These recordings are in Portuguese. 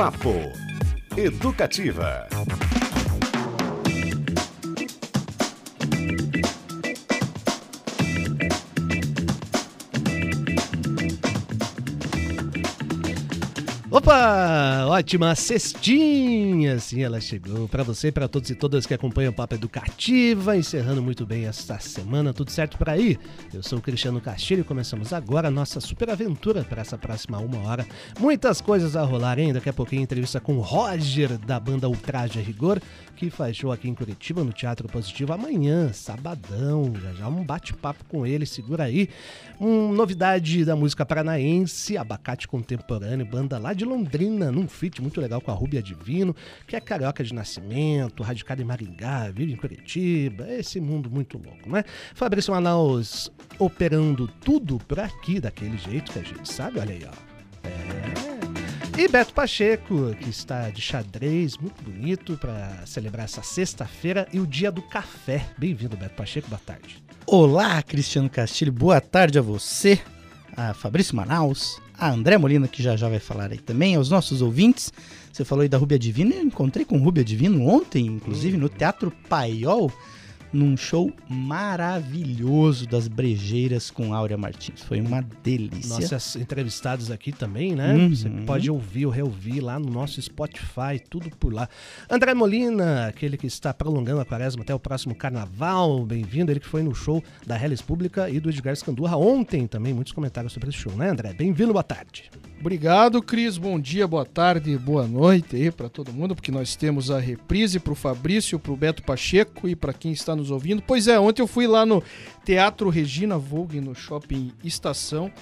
Papo Educativa. Opa! Ótima cestinha! Sim, ela chegou para você para todos e todas que acompanham o Papo Educativa, encerrando muito bem esta semana, tudo certo por aí? Eu sou o Cristiano Castilho e começamos agora a nossa super aventura para essa próxima uma hora. Muitas coisas a rolar ainda, daqui a pouquinho entrevista com o Roger da banda Ultraje a Rigor, que faz show aqui em Curitiba no Teatro Positivo amanhã, sabadão, já já um bate-papo com ele, segura aí. Um novidade da música paranaense, Abacate Contemporâneo, banda lá de Londrina, num feat muito legal com a Rúbia Divino, que é carioca de nascimento, radicada em Maringá, vive em Curitiba, esse mundo muito louco, né? Fabrício Manaus operando tudo por aqui, daquele jeito que a gente sabe, olha aí, ó. É. E Beto Pacheco, que está de xadrez, muito bonito, para celebrar essa sexta-feira e o dia do café. Bem-vindo, Beto Pacheco, boa tarde. Olá, Cristiano Castilho, boa tarde a você, a Fabrício Manaus, a André Molina, que já já vai falar aí também, aos nossos ouvintes. Você falou aí da Rúbia Divino, eu encontrei com Rúbia Divino ontem, inclusive, no Teatro Paiol num show maravilhoso das brejeiras com Áurea Martins. Foi uma delícia. Nossos entrevistados aqui também, né? Uhum. Você pode ouvir ou reouvir lá no nosso Spotify, tudo por lá. André Molina, aquele que está prolongando a quaresma até o próximo carnaval, bem-vindo. Ele que foi no show da Hellis Pública e do Edgar Scandurra ontem também. Muitos comentários sobre esse show, né, André? Bem-vindo, boa tarde. Obrigado, Cris. Bom dia, boa tarde, boa noite aí para todo mundo, porque nós temos a reprise para o Fabrício, para o Beto Pacheco e para quem está nos ouvindo. Pois é, ontem eu fui lá no Teatro Regina Vogue, no Shopping Estação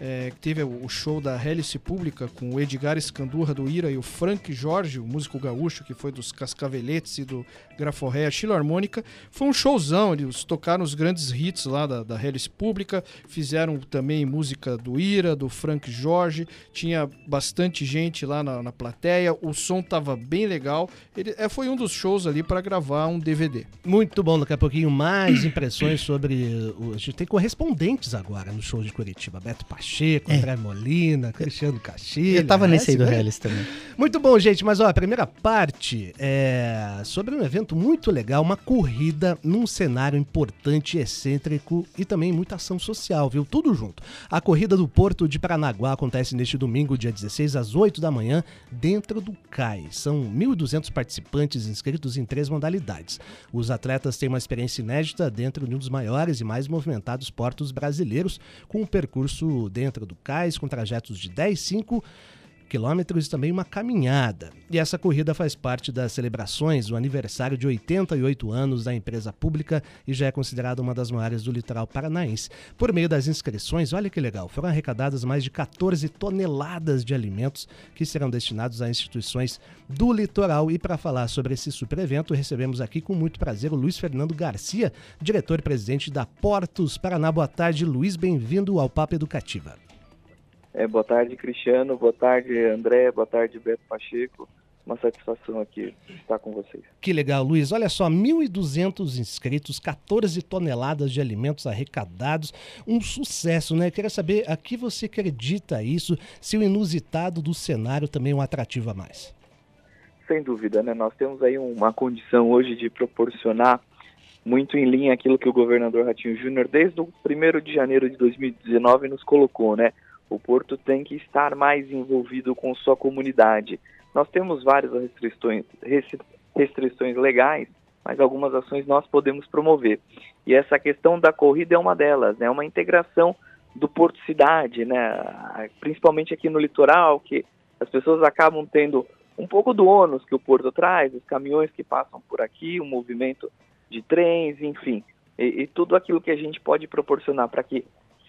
é, teve o show da Hélice Pública com o Edgar Escandurra do Ira e o Frank Jorge, o músico gaúcho que foi dos Cascaveletes e do Graforré, a Filarmônica. Foi um showzão, eles tocaram os grandes hits lá da, da Hélice Pública, fizeram também música do Ira, do Frank Jorge, tinha bastante gente lá na, na plateia, o som tava bem legal. Ele, é, foi um dos shows ali para gravar um DVD. Muito bom, daqui a pouquinho mais impressões sobre. O, a gente tem correspondentes agora no show de Curitiba, Beto Pacheco. É. André Molina, Cristiano Castilho. Eu tava nesse aí do Hellis também. Muito bom, gente. Mas ó, a primeira parte é sobre um evento muito legal, uma corrida num cenário importante, excêntrico e também muita ação social, viu? Tudo junto. A corrida do Porto de Paranaguá acontece neste domingo, dia 16, às 8 da manhã, dentro do CAI. São 1.200 participantes inscritos em três modalidades. Os atletas têm uma experiência inédita dentro de um dos maiores e mais movimentados portos brasileiros, com um percurso dentro do cais, com trajetos de 10, 5 quilômetros e também uma caminhada. E essa corrida faz parte das celebrações do aniversário de 88 anos da empresa pública e já é considerada uma das maiores do litoral paranaense. Por meio das inscrições, olha que legal, foram arrecadadas mais de 14 toneladas de alimentos que serão destinados a instituições do litoral. E para falar sobre esse super evento, recebemos aqui com muito prazer o Luiz Fernando Garcia, diretor e presidente da Portos Paraná. Boa tarde, Luiz, bem-vindo ao Papo Educativa. É, boa tarde, Cristiano. Boa tarde, André. Boa tarde, Beto Pacheco. Uma satisfação aqui estar com vocês. Que legal, Luiz. Olha só, 1.200 inscritos, 14 toneladas de alimentos arrecadados. Um sucesso, né? Queria saber a que você acredita isso, se o inusitado do cenário também é um atrativo a mais. Sem dúvida, né? Nós temos aí uma condição hoje de proporcionar muito em linha aquilo que o governador Ratinho Júnior, desde o 1 de janeiro de 2019, nos colocou, né? O Porto tem que estar mais envolvido com sua comunidade. Nós temos várias restrições, restrições legais, mas algumas ações nós podemos promover. E essa questão da corrida é uma delas, né? Uma integração do Porto Cidade, né? Principalmente aqui no litoral, que as pessoas acabam tendo um pouco do ônus que o Porto traz, os caminhões que passam por aqui, o movimento de trens, enfim, e, e tudo aquilo que a gente pode proporcionar para que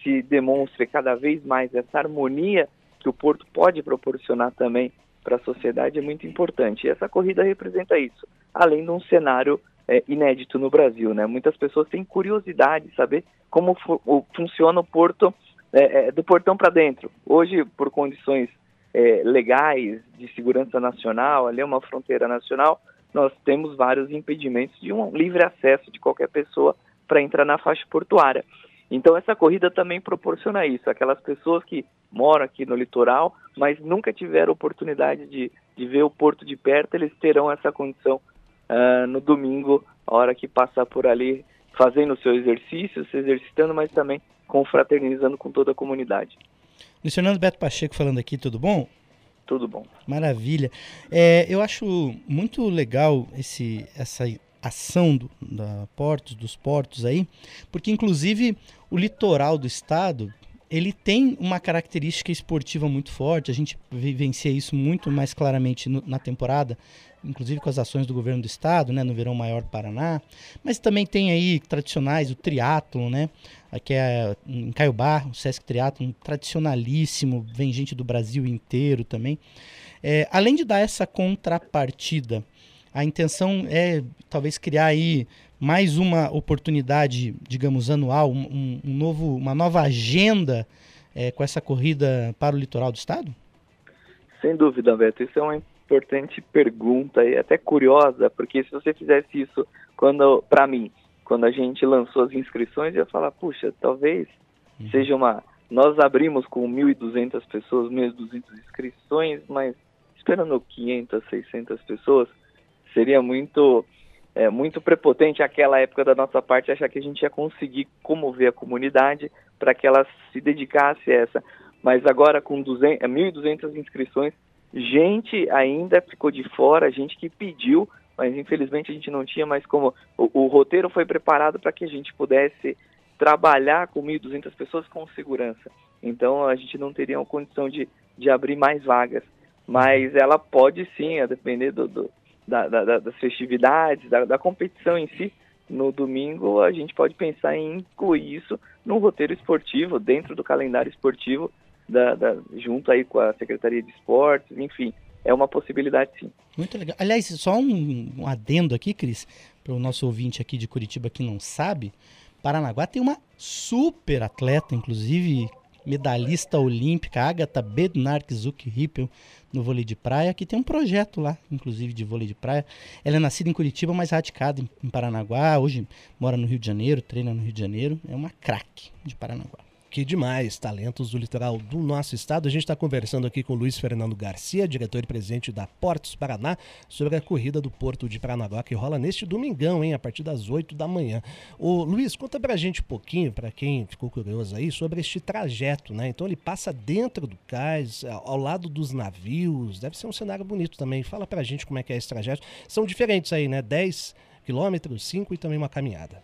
se demonstre cada vez mais essa harmonia que o Porto pode proporcionar também para a sociedade é muito importante. E essa corrida representa isso, além de um cenário é, inédito no Brasil. Né? Muitas pessoas têm curiosidade de saber como fu funciona o Porto é, é, do portão para dentro. Hoje, por condições é, legais de segurança nacional, ali é uma fronteira nacional, nós temos vários impedimentos de um livre acesso de qualquer pessoa para entrar na faixa portuária. Então essa corrida também proporciona isso, aquelas pessoas que moram aqui no litoral, mas nunca tiveram oportunidade de de ver o porto de perto, eles terão essa condição uh, no domingo, a hora que passar por ali, fazendo o seu exercício, se exercitando, mas também confraternizando com toda a comunidade. Luiz Fernando Beto Pacheco falando aqui, tudo bom? Tudo bom. Maravilha. É, eu acho muito legal esse, essa ação do, da portos, dos portos aí, porque inclusive o litoral do estado ele tem uma característica esportiva muito forte. A gente vivencia isso muito mais claramente no, na temporada, inclusive com as ações do governo do estado, né, no verão maior do Paraná. Mas também tem aí tradicionais o triatlo, né, aqui é em Caiobá, o Sesc Triathlon tradicionalíssimo, vem gente do Brasil inteiro também. É, além de dar essa contrapartida, a intenção é talvez criar aí mais uma oportunidade, digamos, anual, um, um novo, uma nova agenda é, com essa corrida para o litoral do estado? Sem dúvida, Beto. Isso é uma importante pergunta e até curiosa, porque se você fizesse isso quando, para mim, quando a gente lançou as inscrições, eu ia falar, puxa, talvez uhum. seja uma. Nós abrimos com 1.200 pessoas, 1.200 inscrições, mas esperando 500, 600 pessoas, seria muito é, muito prepotente aquela época da nossa parte achar que a gente ia conseguir comover a comunidade para que ela se dedicasse a essa. Mas agora com 200, 1.200 é, inscrições, gente ainda ficou de fora, gente que pediu, mas infelizmente a gente não tinha mais como. O, o roteiro foi preparado para que a gente pudesse trabalhar com 1.200 pessoas com segurança. Então a gente não teria a condição de, de abrir mais vagas. Mas ela pode sim, a depender do, do da, da, das festividades, da, da competição em si, no domingo a gente pode pensar em incluir isso no roteiro esportivo, dentro do calendário esportivo, da, da, junto aí com a Secretaria de Esportes, enfim, é uma possibilidade sim. Muito legal. Aliás, só um, um adendo aqui, Cris, para o nosso ouvinte aqui de Curitiba que não sabe, Paranaguá tem uma super atleta, inclusive medalhista olímpica, Agatha Bednark Zuck Rippel, no vôlei de praia, que tem um projeto lá, inclusive, de vôlei de praia. Ela é nascida em Curitiba, mas radicada em Paranaguá. Hoje mora no Rio de Janeiro, treina no Rio de Janeiro. É uma craque de Paranaguá. Que demais, talentos do litoral do nosso estado. A gente está conversando aqui com Luiz Fernando Garcia, diretor e presidente da Portos Paraná, sobre a corrida do Porto de Paranaguá, que rola neste domingão, hein, a partir das 8 da manhã. Ô, Luiz, conta pra gente um pouquinho, para quem ficou curioso aí, sobre este trajeto, né? Então ele passa dentro do cais, ao lado dos navios, deve ser um cenário bonito também. Fala pra gente como é que é esse trajeto. São diferentes aí, né? 10 quilômetros, 5 e também uma caminhada.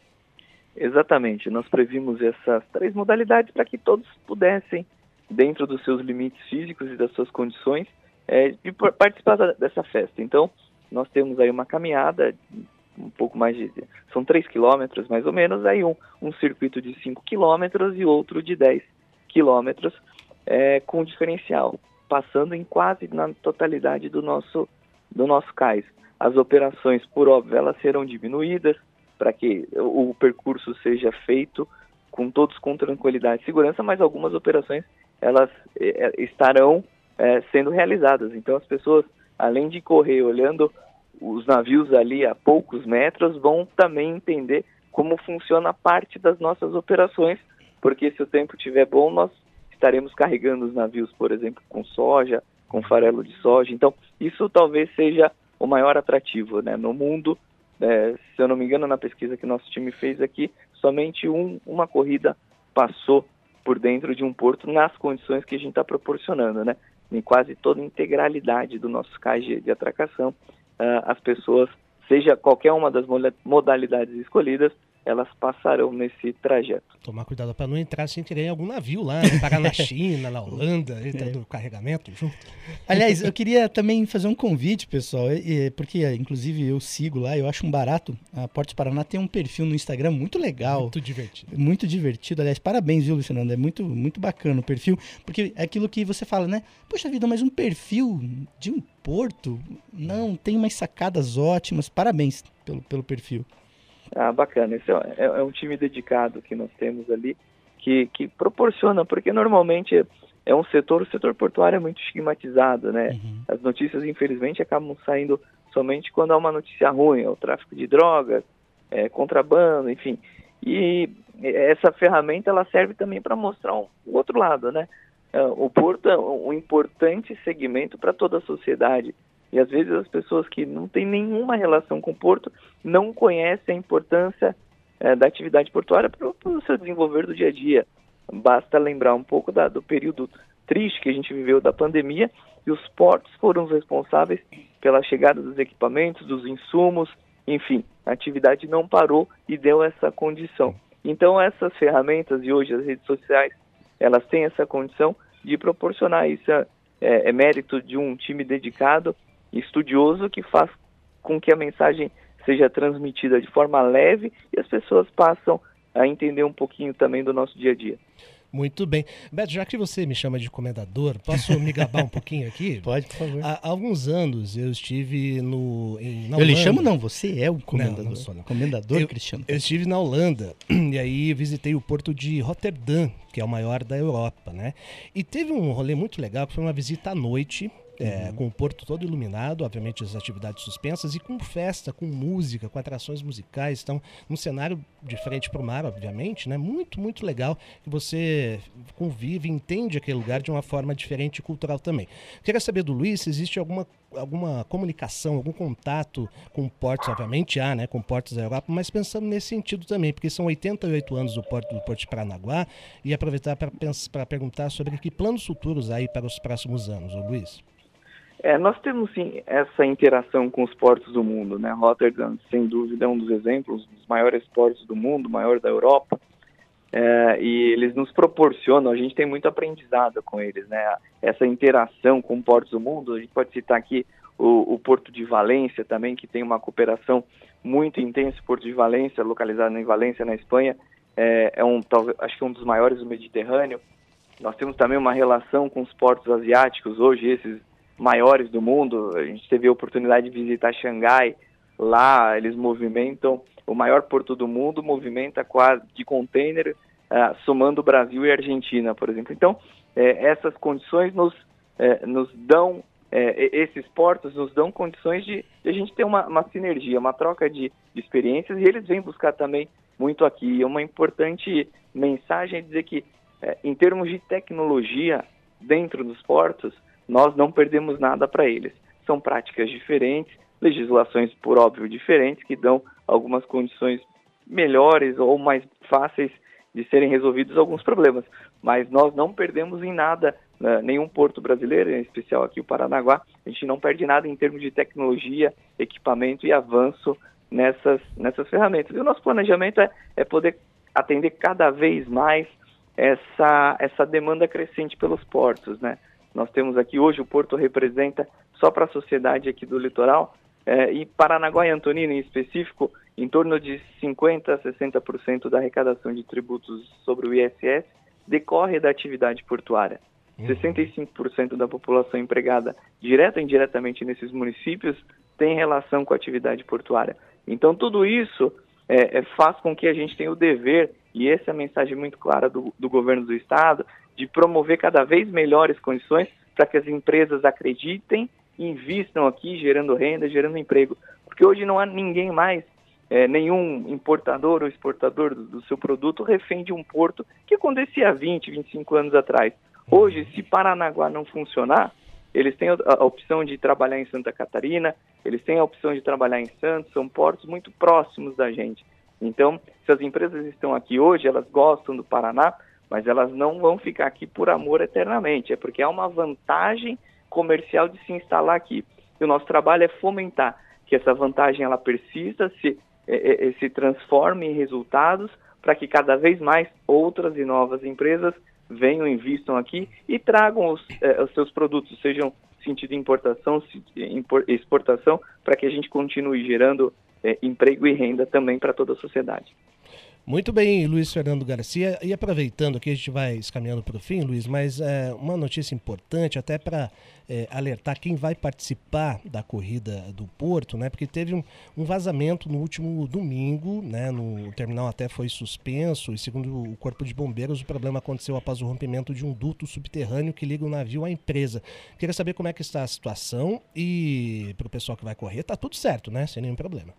Exatamente, nós previmos essas três modalidades para que todos pudessem, dentro dos seus limites físicos e das suas condições, é, de participar dessa festa. Então, nós temos aí uma caminhada, um pouco mais de. são três quilômetros mais ou menos, aí um, um circuito de 5 quilômetros e outro de 10 quilômetros, é, com diferencial, passando em quase na totalidade do nosso, do nosso cais. As operações, por óbvio, elas serão diminuídas, para que o percurso seja feito com todos com tranquilidade e segurança, mas algumas operações elas é, estarão é, sendo realizadas. Então as pessoas, além de correr olhando os navios ali a poucos metros, vão também entender como funciona parte das nossas operações, porque se o tempo estiver bom, nós estaremos carregando os navios, por exemplo, com soja, com farelo de soja. Então, isso talvez seja o maior atrativo, né? No mundo, é, se eu não me engano, na pesquisa que nosso time fez aqui, somente um, uma corrida passou por dentro de um porto nas condições que a gente está proporcionando, né? Em quase toda a integralidade do nosso cais de, de atracação, uh, as pessoas, seja qualquer uma das modalidades escolhidas, elas passarão nesse trajeto. Tomar cuidado para não entrar sem querer em algum navio lá, né? parar na China, na Holanda, é. do carregamento junto. Aliás, eu queria também fazer um convite, pessoal, porque inclusive eu sigo lá, eu acho um barato. A Portos Paraná tem um perfil no Instagram muito legal. Muito divertido. Muito divertido. Aliás, parabéns, viu, Luciano? É muito, muito bacana o perfil, porque é aquilo que você fala, né? Poxa vida, mas um perfil de um porto? Não, tem umas sacadas ótimas. Parabéns pelo, pelo perfil. Ah, bacana. Esse é, é, é, um time dedicado que nós temos ali, que, que proporciona, porque normalmente é um setor, o setor portuário é muito estigmatizado, né? Uhum. As notícias, infelizmente, acabam saindo somente quando há uma notícia ruim, é o tráfico de drogas, é, contrabando, enfim. E essa ferramenta, ela serve também para mostrar um, o outro lado, né? É, o porto é um importante segmento para toda a sociedade. E às vezes as pessoas que não têm nenhuma relação com o porto não conhecem a importância é, da atividade portuária para o seu desenvolver do dia a dia. Basta lembrar um pouco da, do período triste que a gente viveu da pandemia e os portos foram os responsáveis pela chegada dos equipamentos, dos insumos, enfim, a atividade não parou e deu essa condição. Então essas ferramentas e hoje as redes sociais, elas têm essa condição de proporcionar isso. É, é mérito de um time dedicado, estudioso, que faz com que a mensagem seja transmitida de forma leve e as pessoas passam a entender um pouquinho também do nosso dia a dia. Muito bem. Beto, já que você me chama de comendador, posso me gabar um pouquinho aqui? Pode, por favor. Há, alguns anos eu estive no. Em, eu lhe chamo, não, você é o comendador. Não, não sou, não. Comendador, eu, Cristiano. Eu estive na Holanda e aí visitei o porto de Rotterdam, que é o maior da Europa, né? E teve um rolê muito legal, que foi uma visita à noite é, uhum. com o porto todo iluminado, obviamente as atividades suspensas, e com festa, com música, com atrações musicais. Então, um cenário de frente para o mar, obviamente, né? Muito, muito legal que você convive, entende aquele lugar de uma forma diferente e cultural também. Queria saber do Luiz se existe alguma, alguma comunicação, algum contato com portos, obviamente há, né? Com portos da Europa, mas pensando nesse sentido também, porque são 88 anos do porto do Porto de Paranaguá, e aproveitar para perguntar sobre que planos futuros aí para os próximos anos, Luiz. É, nós temos sim essa interação com os portos do mundo, né? Rotterdam, sem dúvida, é um dos exemplos dos maiores portos do mundo, maior da Europa. É, e eles nos proporcionam, a gente tem muito aprendizado com eles, né? Essa interação com portos do mundo, a gente pode citar aqui o, o Porto de Valência também, que tem uma cooperação muito intensa, o Porto de Valência, localizado em Valência, na Espanha, é, é um, talvez, acho que um dos maiores do Mediterrâneo. Nós temos também uma relação com os portos asiáticos, hoje esses maiores do mundo. A gente teve a oportunidade de visitar Xangai. Lá eles movimentam o maior porto do mundo, movimenta quase de container, uh, somando Brasil e Argentina, por exemplo. Então, eh, essas condições nos, eh, nos dão, eh, esses portos nos dão condições de, de a gente ter uma, uma sinergia, uma troca de, de, experiências e eles vêm buscar também muito aqui. E uma importante mensagem é dizer que, em termos de tecnologia dentro dos portos, nós não perdemos nada para eles. São práticas diferentes, legislações, por óbvio, diferentes, que dão algumas condições melhores ou mais fáceis de serem resolvidos alguns problemas. Mas nós não perdemos em nada, né, nenhum porto brasileiro, em especial aqui o Paranaguá, a gente não perde nada em termos de tecnologia, equipamento e avanço nessas, nessas ferramentas. E o nosso planejamento é, é poder atender cada vez mais essa, essa demanda crescente pelos portos, né? Nós temos aqui hoje o Porto representa só para a sociedade aqui do litoral é, e Paranaguá e Antonina em específico em torno de 50 a 60% da arrecadação de tributos sobre o ISS decorre da atividade portuária. 65% uhum. da população empregada direta e indiretamente nesses municípios tem relação com a atividade portuária. Então tudo isso é, é, faz com que a gente tenha o dever, e essa é a mensagem muito clara do, do governo do estado, de promover cada vez melhores condições para que as empresas acreditem e invistam aqui, gerando renda, gerando emprego. Porque hoje não há ninguém mais, é, nenhum importador ou exportador do, do, seu produto refém de um porto que acontecia há 20, 25 anos atrás. Hoje, se Paranaguá não funcionar, eles têm a, a opção de trabalhar em Santa Catarina, eles têm a opção de trabalhar em Santos, são portos muito próximos da gente. Então, se as empresas estão aqui hoje, elas gostam do Paraná, mas elas não vão ficar aqui por amor eternamente, é porque há uma vantagem comercial de se instalar aqui. E o nosso trabalho é fomentar que essa vantagem ela persista, se, é, é, se transforme em resultados, para que cada vez mais outras e novas empresas venham, invistam aqui e tragam os, é, os seus produtos, sejam sentido importação, exportação, para que a gente continue gerando é, emprego e renda também para toda a sociedade. Muito bem, Luiz Fernando Garcia. E aproveitando aqui, a gente vai escaminhando para o fim, Luiz, mas é, uma notícia importante até para é, alertar quem vai participar da corrida do Porto, né? Porque teve um, um, vazamento no último domingo, né? No o terminal até foi suspenso e segundo o Corpo de Bombeiros, o problema aconteceu após o rompimento de um duto subterrâneo que liga o navio à empresa. Queria saber como é que está a situação e para o pessoal que vai correr, está tudo certo, né? Sem nenhum problema.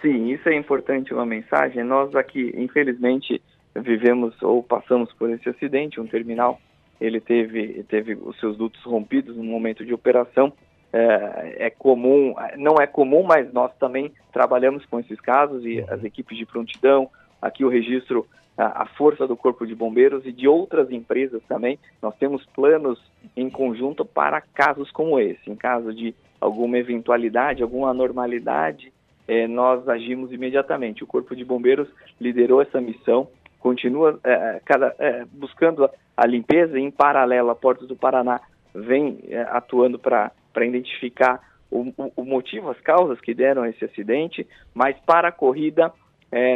Sim, isso é importante uma mensagem. Nós aqui, infelizmente, vivemos ou passamos por esse acidente, um terminal, ele teve, teve os seus dutos rompidos no momento de operação. é, é, comum, não é comum, mas nós também trabalhamos com esses casos e as equipes de prontidão, aqui o registro, a, a força do Corpo de Bombeiros e de outras empresas também. Nós temos planos em conjunto para casos como esse, em caso de alguma eventualidade, alguma anormalidade, é, nós agimos imediatamente. O Corpo de Bombeiros liderou essa missão, continua é, cada, é, buscando a limpeza, e em paralelo a Portos do Paraná vem atuando para identificar o, o, motivo, as causas que deram esse acidente, mas para a corrida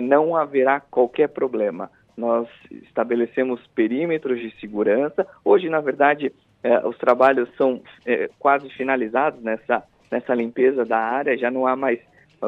não haverá qualquer problema. Nós estabelecemos perímetros de segurança. Hoje, na verdade, os trabalhos são quase finalizados nessa, nessa limpeza da área, já não há mais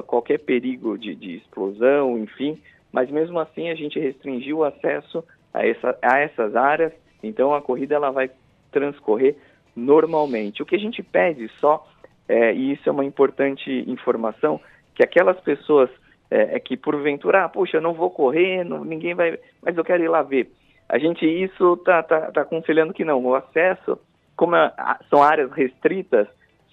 qualquer perigo de, de explosão, enfim, mas mesmo assim a gente restringiu o acesso a, essa, a essas áreas, então a corrida ela vai transcorrer normalmente. O que a gente pede só, é, e isso é uma importante informação, que aquelas pessoas é, é que porventura, ah, puxa, eu não vou correr, não, ninguém vai, mas eu quero ir lá ver. A gente isso está tá, tá aconselhando que não, o acesso, como é, são áreas restritas,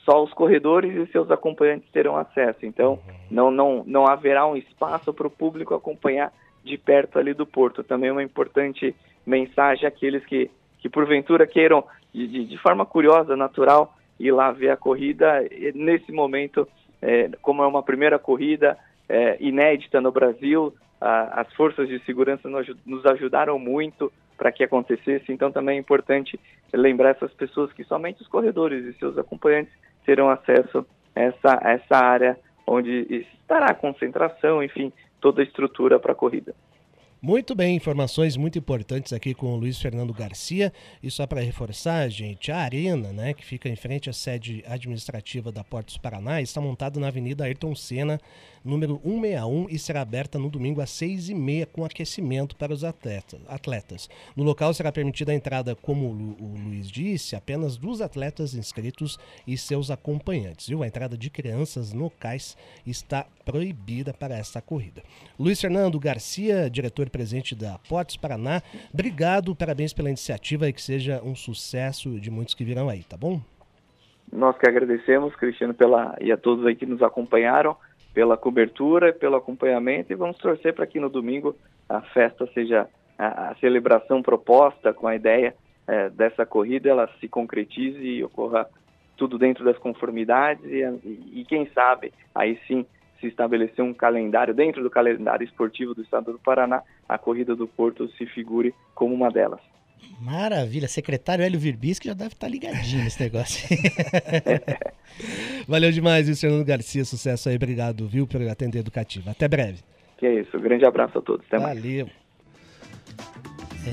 só os corredores e seus acompanhantes terão acesso. Então, não, não, não haverá um espaço para o público acompanhar de perto ali do porto. Também uma importante mensagem àqueles que, que porventura queiram, de, de, forma curiosa, natural, ir lá ver a corrida. Nesse momento, é, como é uma primeira corrida é, inédita no Brasil, a, as forças de segurança nos, nos ajudaram muito para que acontecesse. Então, também é importante lembrar essas pessoas que somente os corredores e seus acompanhantes terão acesso a essa, a essa área onde estará a concentração, enfim, toda a estrutura para a corrida. Muito bem, informações muito importantes aqui com o Luiz Fernando Garcia. E só para reforçar, gente, a arena, né, que fica em frente à sede administrativa da Portos Paraná, está montada na Avenida Ayrton Senna, número 161, e será aberta no domingo às 6h30 com aquecimento para os atletas. No local será permitida a entrada, como o Luiz disse, apenas dos atletas inscritos e seus acompanhantes. Viu? A entrada de crianças no cais está proibida para essa corrida. Luiz Fernando Garcia, diretor presente da Portes Paraná, obrigado, parabéns pela iniciativa e que seja um sucesso de muitos que virão aí, tá bom? Nós que agradecemos, Cristiano, pela, e a todos aí que nos acompanharam, pela cobertura, pelo acompanhamento e vamos torcer para que no domingo a festa seja a, a celebração proposta com a ideia é, dessa corrida, ela se concretize e ocorra tudo dentro das conformidades e, e, e quem sabe aí sim se estabelecer um calendário, dentro do calendário esportivo do estado do Paraná, a corrida do Porto se figure como uma delas. Maravilha, secretário Hélio Virbisque já deve estar ligadinho nesse negócio. Valeu demais, Luiz Fernando Garcia, sucesso aí, obrigado, viu, por atender educativo. Até breve. Que é isso, grande abraço a todos, até Valeu.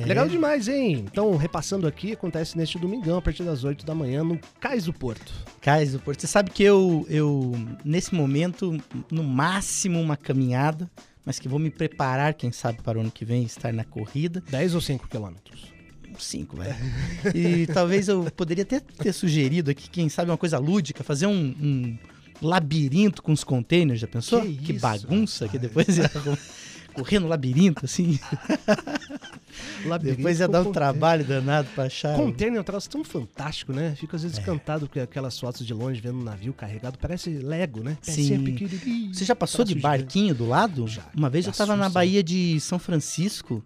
É. Legal demais, hein? Então, repassando aqui, acontece neste domingão, a partir das 8 da manhã, no Cais do Porto. Cais do Porto. Você sabe que eu, eu, nesse momento, no máximo uma caminhada, mas que vou me preparar, quem sabe, para o ano que vem, estar na corrida. 10 ou 5 quilômetros? 5, velho. E talvez eu poderia até ter sugerido aqui, quem sabe, uma coisa lúdica, fazer um, um labirinto com os containers, já pensou? Que, que isso, bagunça, rapaz. que depois ia correr no labirinto, assim. labirinto depois ia dar um trabalho danado pra achar. Container é um troço tão fantástico, né? Fico às vezes é. encantado com aquelas fotos de longe vendo um navio carregado, parece Lego, né? Sim. Você já passou de barquinho do lado? Já. Uma vez eu tava na Baía de São Francisco,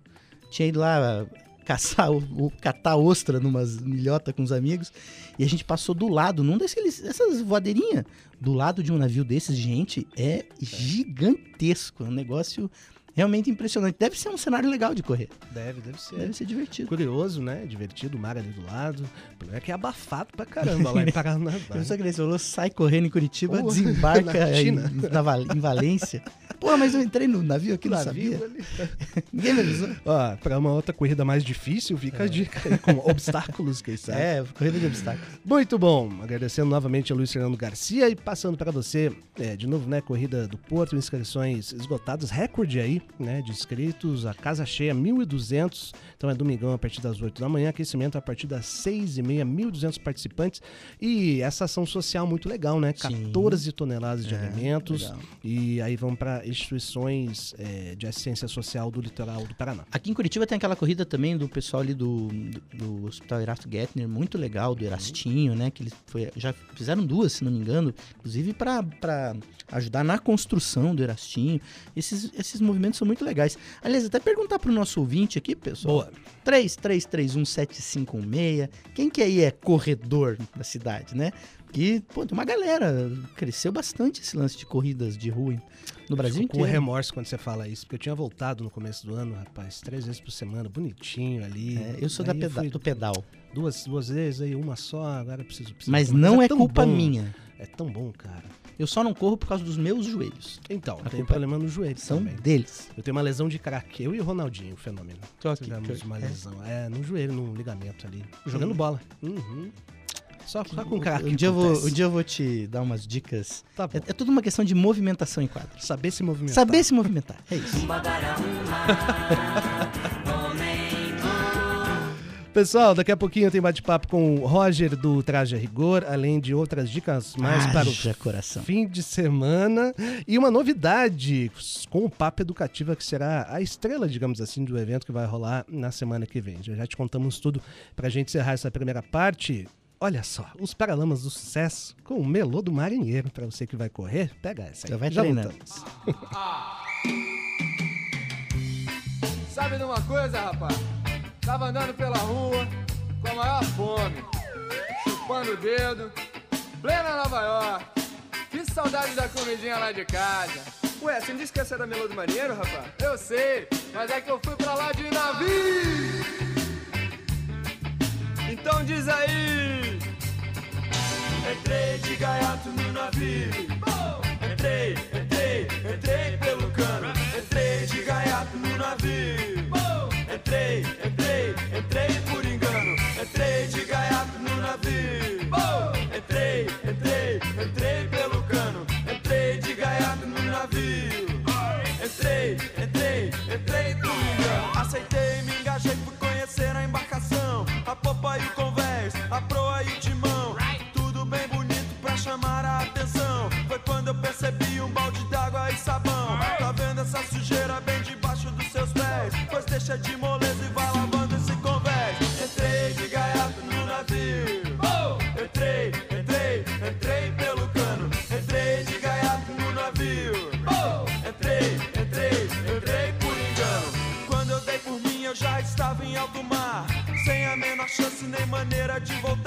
tinha ido lá caçar o, catar ostra numa milhota com os amigos. E a gente passou do lado, num desses, dessas voadeirinhas, do lado de um navio desses, gente, é gigantesco. É um negócio realmente impressionante. Deve ser um cenário legal de correr. Deve, deve ser. Deve ser divertido. Curioso, né? Divertido, o mar ali do lado. O problema é que é abafado pra caramba lá em Paraná. Eu só queria, falou, sai correndo em Curitiba, oh, desembarca na em, na, em Valência. Pô, mas eu entrei no navio aqui, não navio sabia. Ali. Ninguém me avisou. Ó, pra uma outra corrida mais difícil, fica é. a dica aí, com obstáculos, quem sabe. É, corrida de obstáculos. Muito bom. Agradecendo novamente a Luiz Fernando Garcia e passando para você, é, de novo, né, corrida do Porto, inscrições esgotadas, recorde aí né, de inscritos, a casa cheia, 1.200, então é domingão a partir das 8 da manhã, aquecimento a partir das 6 e meia, 1.200 participantes, e essa ação social muito legal, né, Sim. 14 toneladas de É, alimentos, legal. e aí vão para instituições eh, de assistência social do litoral do Paraná. Aqui em Curitiba tem aquela corrida também do pessoal ali do, do, do Hospital Erasto Gettner, muito legal, do Erastinho, né? Que eles foi, já fizeram duas, se não me engano, inclusive para ajudar na construção do Erastinho. Esses, esses movimentos são muito legais. Aliás, até perguntar pro nosso ouvinte aqui, pessoal. Boa. 33317516. Quem que aí é corredor da cidade, né? Que, pô, tem uma galera. Cresceu bastante esse lance de corridas de rua no Brasil Fico com inteiro. remorso quando você fala isso, porque eu tinha voltado no começo do ano, rapaz, três vezes por semana, bonitinho ali. É, eu sou da peda- do pedal. Duas, duas vezes, aí uma só, agora eu preciso. preciso Mas não é, tão culpa bom, minha. É tão bom, cara. Eu só não corro por causa dos meus joelhos. Então, A eu tenho culpa problema no joelho São também. deles. Eu tenho uma lesão de craque, eu e o Ronaldinho, o fenômeno. Aqui, Tivemos uma é. lesão. É, no joelho, no ligamento ali. Jogando bola. Uhum. Só, só com craque. Um dia, eu vou, acontece. um dia eu vou te dar umas dicas. Tá bom. É, é tudo uma questão de movimentação em quadro. Saber se movimentar. Saber se movimentar. É isso. Pessoal, daqui a pouquinho tem bate-papo com o Roger do Traje a Rigor, além de outras dicas mais para o coração. fim de semana. E uma novidade com o Papo Educativa, que será a estrela, digamos assim, do evento que vai rolar na semana que vem. Já, te contamos tudo pra gente encerrar essa primeira parte. Olha só, os Paralamas do Sucesso com o Melô do Marinheiro. Pra você que vai correr, pega essa aí. Já vai já treinando. voltamos. Sabe de uma coisa, rapaz? Tava andando pela rua com a maior fome, chupando o dedo, plena Nova York. Que saudade da comidinha lá de casa. Ué, você não disse que essa era Melô do Marinheiro, rapaz? Eu sei, mas é que eu fui pra lá de navio. Então diz aí. Entrei de gaiato no navio. Entrei, entrei, entrei pelo cano. Entrei de gaiato no navio. Entrei, entrei, entrei por engano. Entrei de gaiato no navio. Entrei, entrei, entrei pelo cano. Entrei de gaiato no navio. Entrei, entrei, entrei por engano. Aceitei, me engajei, fui conhecer a embarcação. A popa e o de voltar.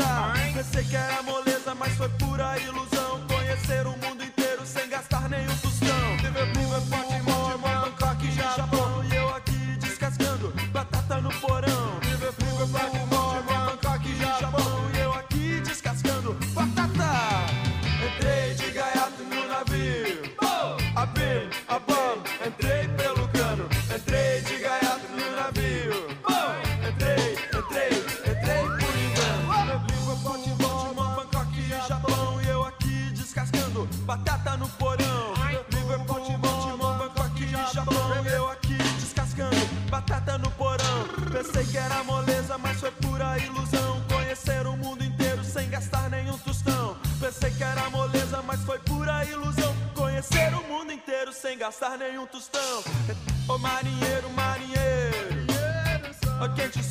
Gastar nenhum tostão. Ô marinheiro, marinheiro, ô quem te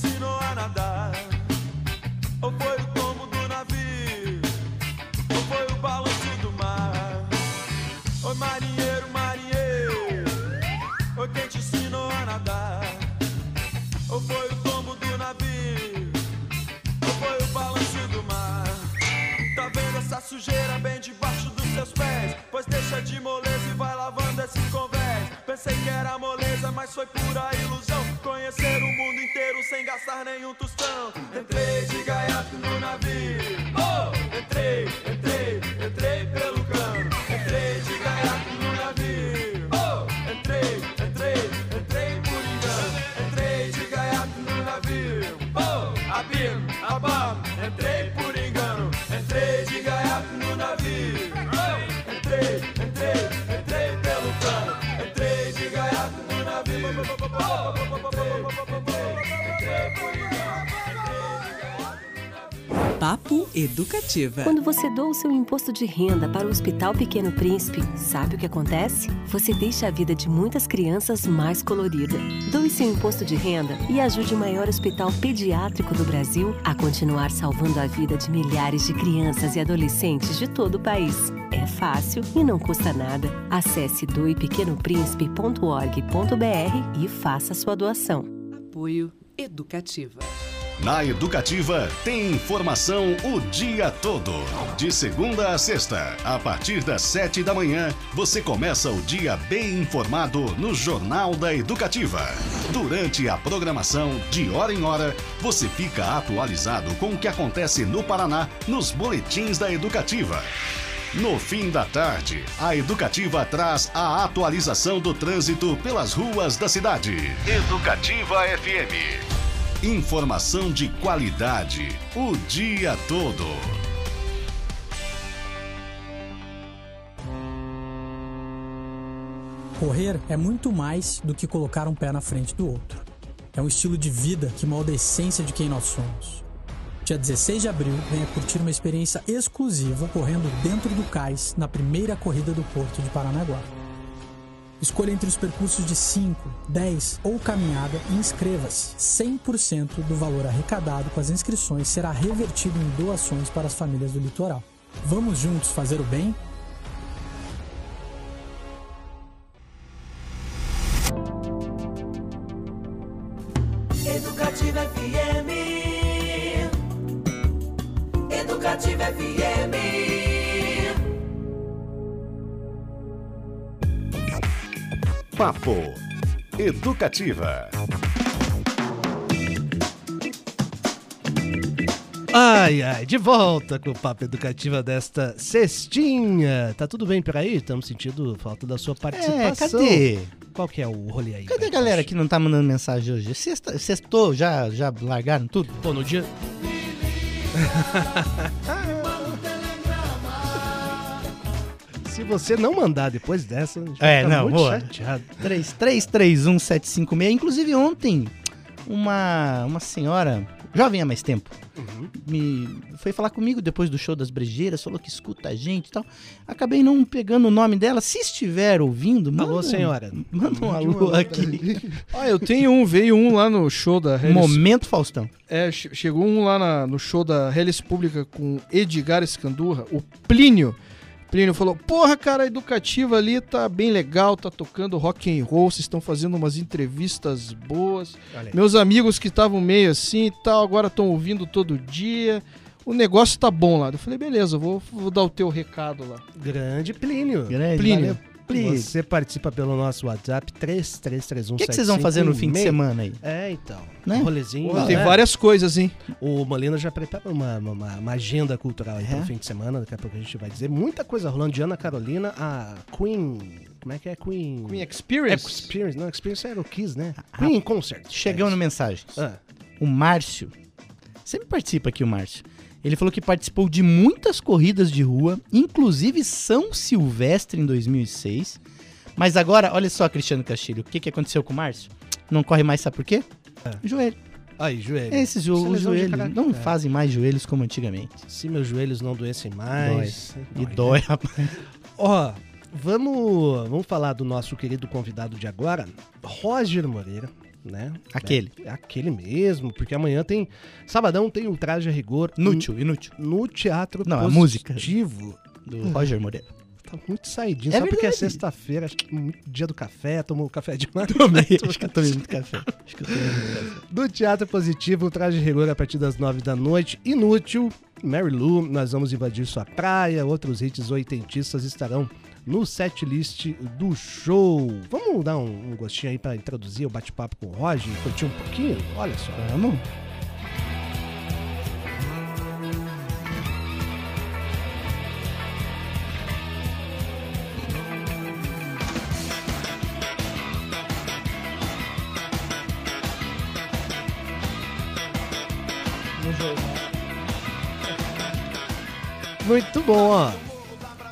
Educativa. Quando você doa o seu imposto de renda para o Hospital Pequeno Príncipe, sabe o que acontece? Você deixa a vida de muitas crianças mais colorida. Doe seu imposto de renda e ajude o maior hospital pediátrico do Brasil a continuar salvando a vida de milhares de crianças e adolescentes de todo o país. É fácil e não custa nada. Acesse doepequenopríncipe.org.br e faça sua doação. Apoio Educativa. Na Educativa tem informação o dia todo. De segunda a sexta, a partir das sete da manhã, você começa o dia bem informado no Jornal da Educativa. Durante a programação, de hora em hora, você fica atualizado com o que acontece no Paraná nos boletins da Educativa. No fim da tarde, a Educativa traz a atualização do trânsito pelas ruas da cidade. Educativa FM. Informação de qualidade o dia todo. Correr é muito mais do que colocar um pé na frente do outro. É um estilo de vida que molda a essência de quem nós somos. Dia 16 de abril, venha curtir uma experiência exclusiva correndo dentro do cais na primeira corrida do Porto de Paranaguá. Escolha entre os percursos de 5, 10 ou caminhada e inscreva-se. 100% do valor arrecadado com as inscrições será revertido em doações para as famílias do litoral. Vamos juntos fazer o bem? Educativa FM. Educativa FM. Papo Educativa. Ai, ai, de volta com o Papo Educativa desta cestinha. Tá tudo bem por aí? Estamos sentindo falta da sua É, participação. cadê? Qual que é o rolê aí? Cadê a galera que não tá mandando mensagem hoje? Sexta, sextou, já, já largaram tudo? Pô, no dia... Se você não mandar depois dessa, a gente vai É, ficar não, muito boa. chateado. 3331756. Inclusive ontem, uma, uma senhora, jovem há mais tempo, Uhum. me foi falar comigo depois do show das brejeiras, falou que escuta a gente e tal. Acabei não pegando o nome dela. Se estiver ouvindo, manda, Alô, senhora. manda um alô aqui. Ah, eu tenho um, veio um lá no show da Hellis. Momento Faustão. É, che- chegou um lá na- no show da Hellis Pública com Edgar Escandurra, o Plínio. Plínio falou: Porra, cara, a educativa ali tá bem legal, tá tocando rock and roll, vocês estão fazendo umas entrevistas boas. Meus amigos que estavam meio assim e tal, agora estão ouvindo todo dia. O negócio tá bom lá. Eu falei, beleza, vou, vou dar o teu recado lá. Grande Plínio. Grande, Plínio. valeu, Você participa pelo nosso WhatsApp 3331 O que, que vocês vão fazer no fim de semana aí? É, então. Né? Um rolezinho. Tem né? várias coisas, hein? O Molina já prepara uma, uma, uma agenda cultural aí É? pro fim de semana, daqui a pouco a gente vai dizer. Muita coisa rolando de Ana Carolina, a Queen. Como é que é? Queen. Queen Experience. Experience. Não, Experience era o Kiss, né? Ah, Queen Concert. Chegando É mensagens. Ah, O Márcio, sempre participa aqui o Márcio. Ele falou que participou de muitas corridas de rua, inclusive São Silvestre em 2006. Mas agora, olha só, Cristiano Castilho, o que, que aconteceu com o Márcio? Não corre mais, sabe por quê? Joelho. Aí, joelho. Esses jo é os joelhos não fazem mais joelhos como antigamente. Se meus joelhos não doessem mais. E dói, rapaz. Ó, vamos, vamos falar do nosso querido convidado de agora, Roger Moreira, né? Aquele. É, aquele mesmo, porque amanhã tem. Sabadão tem o traje a rigor. Inútil, inútil. No Teatro Não, a música. Positivo. Do Roger Moreira. Tá muito saidinho, É só porque é verdade. sexta-feira, acho que dia do café, tomou café demais. Tomei, acho que eu tomei muito café. Acho que eu tomei muito café. Do Teatro Positivo, o traje rigor a partir das nove da noite. Inútil, Mary Lou, nós vamos invadir sua praia. Outros hits oitentistas estarão no set list do show. Vamos dar um, um gostinho aí pra introduzir o bate-papo com o Roger e curtir um pouquinho? Olha só. Vamos? Muito bom, ó.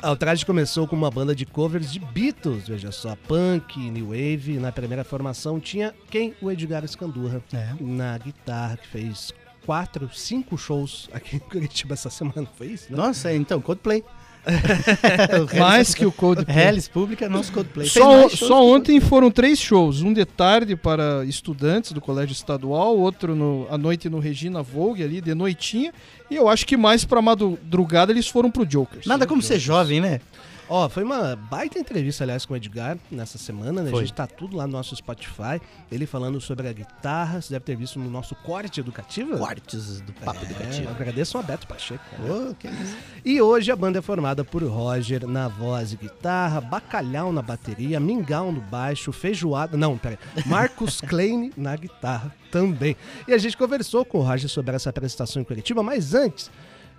Ah, o traje começou com uma banda de covers de Beatles, veja só, punk, new wave. Na primeira formação tinha quem? O Edgar Escandurra É. na guitarra, que fez quatro, cinco shows aqui em Curitiba essa semana, foi isso? Né? Nossa, então, Coldplay. Mais que o Coldplay. Hellis Pública, nosso Coldplay. Só, só ontem foram três shows. Um de tarde para estudantes do colégio estadual, outro no, à noite no Regina Vogue, ali de noitinha. E eu acho que mais pra madrugada eles foram pro Jokers. Nada como ser jovem, né? Ó, foi uma baita entrevista, aliás, com o Edgar nessa semana, né? Foi. A gente tá tudo lá no nosso Spotify. Ele falando sobre a guitarra, você deve ter visto no nosso corte educativo. Quartos do Papo É, Educativo. agradeço ao Beto Pacheco. Ô, que isso. E hoje a banda é formada por Roger na voz e guitarra, Bacalhau na bateria, Mingau no baixo, Feijoada. Não, peraí. Marcos Klein na guitarra também. E a gente conversou com o Roger sobre essa apresentação em Curitiba, mas antes.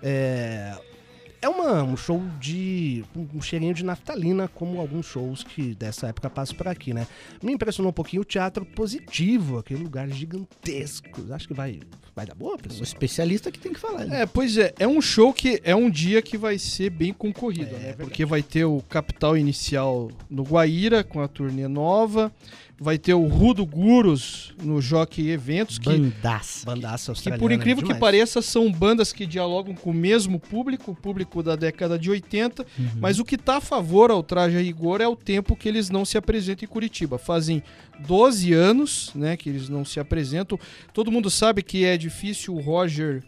É. É uma, um show de. um cheirinho de naftalina, como alguns shows que dessa época passam por aqui, né? Me impressionou um pouquinho o teatro positivo, aquele lugar gigantesco. Acho que vai, vai dar boa, O pessoal. especialista que tem que falar. né? É, pois é, é um show que é um dia que vai ser bem concorrido, É, né? verdade. Porque vai ter o Capital Inicial no Guaíra, com a turnê nova, vai ter o Rudo Gurus no Jockey Eventos, que, Bandaça. Bandaça que por incrível que pareça são bandas que dialogam com o mesmo público, o público da década de 80, Uhum. mas o que tá a favor ao Traje a Rigor é o tempo que eles não se apresentam em Curitiba. Fazem 12 anos, né, que eles não se apresentam. Todo mundo sabe que é difícil o Roger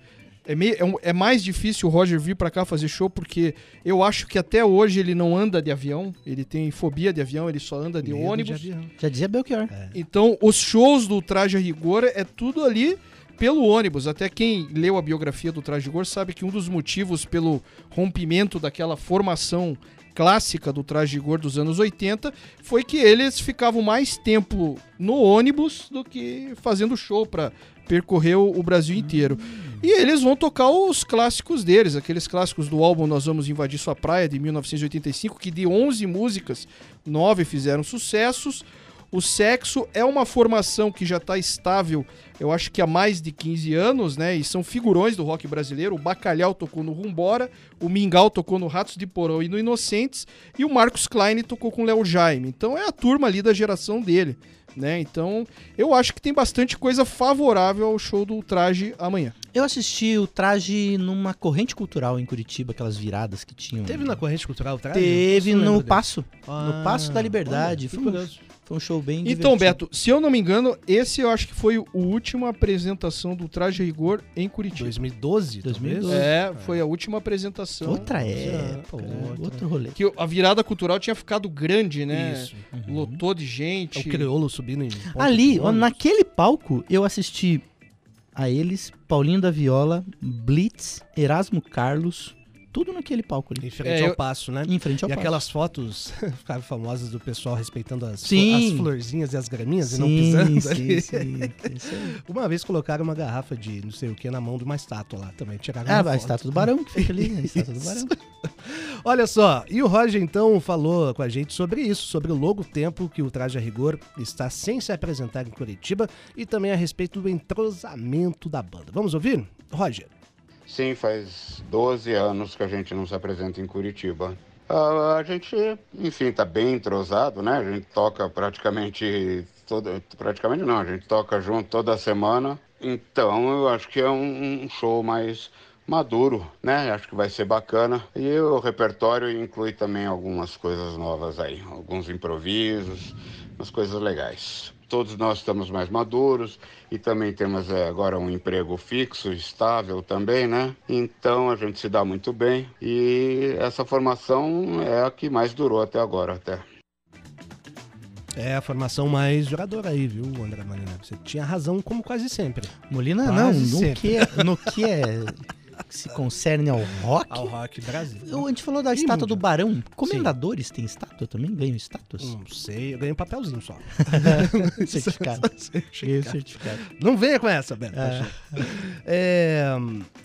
é, meio- é um- é mais difícil o Roger vir pra cá fazer show porque eu acho que até hoje ele não anda de avião, ele tem fobia de avião, ele só anda de Medo ônibus. avião. Já dizia Belchior. Então, os shows do Traje a Rigor é tudo ali pelo ônibus. Até quem leu a biografia do Traje a Rigor sabe que um dos motivos pelo rompimento daquela formação clássica do Traje a Rigor dos anos 80 foi que eles ficavam mais tempo no ônibus do que fazendo show para percorrer o Brasil inteiro. E eles vão tocar os clássicos deles, aqueles clássicos do álbum Nós Vamos Invadir Sua Praia, de 1985, que de 11 músicas, 9 fizeram sucessos. O Sexo é uma formação que já está estável, eu acho que há mais de 15 anos, né? E são figurões do rock brasileiro. O Bacalhau tocou no Rumbora, o Mingau tocou no Ratos de Porão e no Inocentes, e o Marcos Klein tocou com o Léo Jaime. Então é a turma ali da geração dele, né? Então eu acho que tem bastante coisa favorável ao show do Traje amanhã. Eu assisti o traje numa corrente cultural em Curitiba, aquelas viradas que tinham. Teve na corrente cultural traje? Teve no. Passo. Ah, no Passo da Liberdade. olha, que Foi. Foi um show bem Então, divertido. Beto, se eu não me engano, esse eu acho que foi o última apresentação do Traje a Rigor em Curitiba. 2012, 2012. talvez? É, foi a última apresentação. Outra é, época, outra. outro rolê. Que a virada cultural tinha ficado grande, né? Isso. Lotou de É gente. o crioulo subindo em Ali, ó, naquele palco, eu assisti a eles, Paulinho da Viola, Blitz, Erasmo Carlos, tudo naquele palco ali. Em frente É, ao eu- passo, né? Em frente ao E palco. aquelas fotos ficaram famosas do pessoal respeitando as, Sim. as florzinhas e as graminhas e não Sim, pisando sim, ali. sim. Isso aí. Uma vez colocaram uma garrafa de não sei o que na mão de uma estátua lá também. Tiraram Ah, uma a estátua do Barão que fica ali, a estátua do Barão. Olha só, e o Roger então falou com a gente sobre isso, sobre o longo tempo que o Traje a Rigor está sem se apresentar em Curitiba e também a respeito do entrosamento da banda. Vamos ouvir? Roger. Sim, faz 12 anos que a gente não se apresenta em Curitiba. Ah, a gente, enfim, tá bem entrosado, né? A gente toca praticamente toda, praticamente não, a gente toca junto toda semana. Então, eu acho que é um, um show mais maduro, né? Acho que vai ser bacana. E o repertório inclui também algumas coisas novas aí, alguns improvisos, umas coisas legais. Todos nós estamos mais maduros e também temos é, agora um emprego fixo, estável também, né? Então a gente se dá muito bem e essa formação é a que mais durou até agora, até. É a formação mais jogadora aí, viu, André Marina? Você tinha razão, como quase sempre. Molina Quase não, no sempre. que, é, no que é que se concerne ao rock. Ao Rock Brasil. Eu- a gente falou da E estátua do. Barão. Comendadores têm estátua também? Ganham estátuas? Não sei, eu ganhei um papelzinho só. Certificado. Ganham certificado. Não venha com essa, Beto. É. É,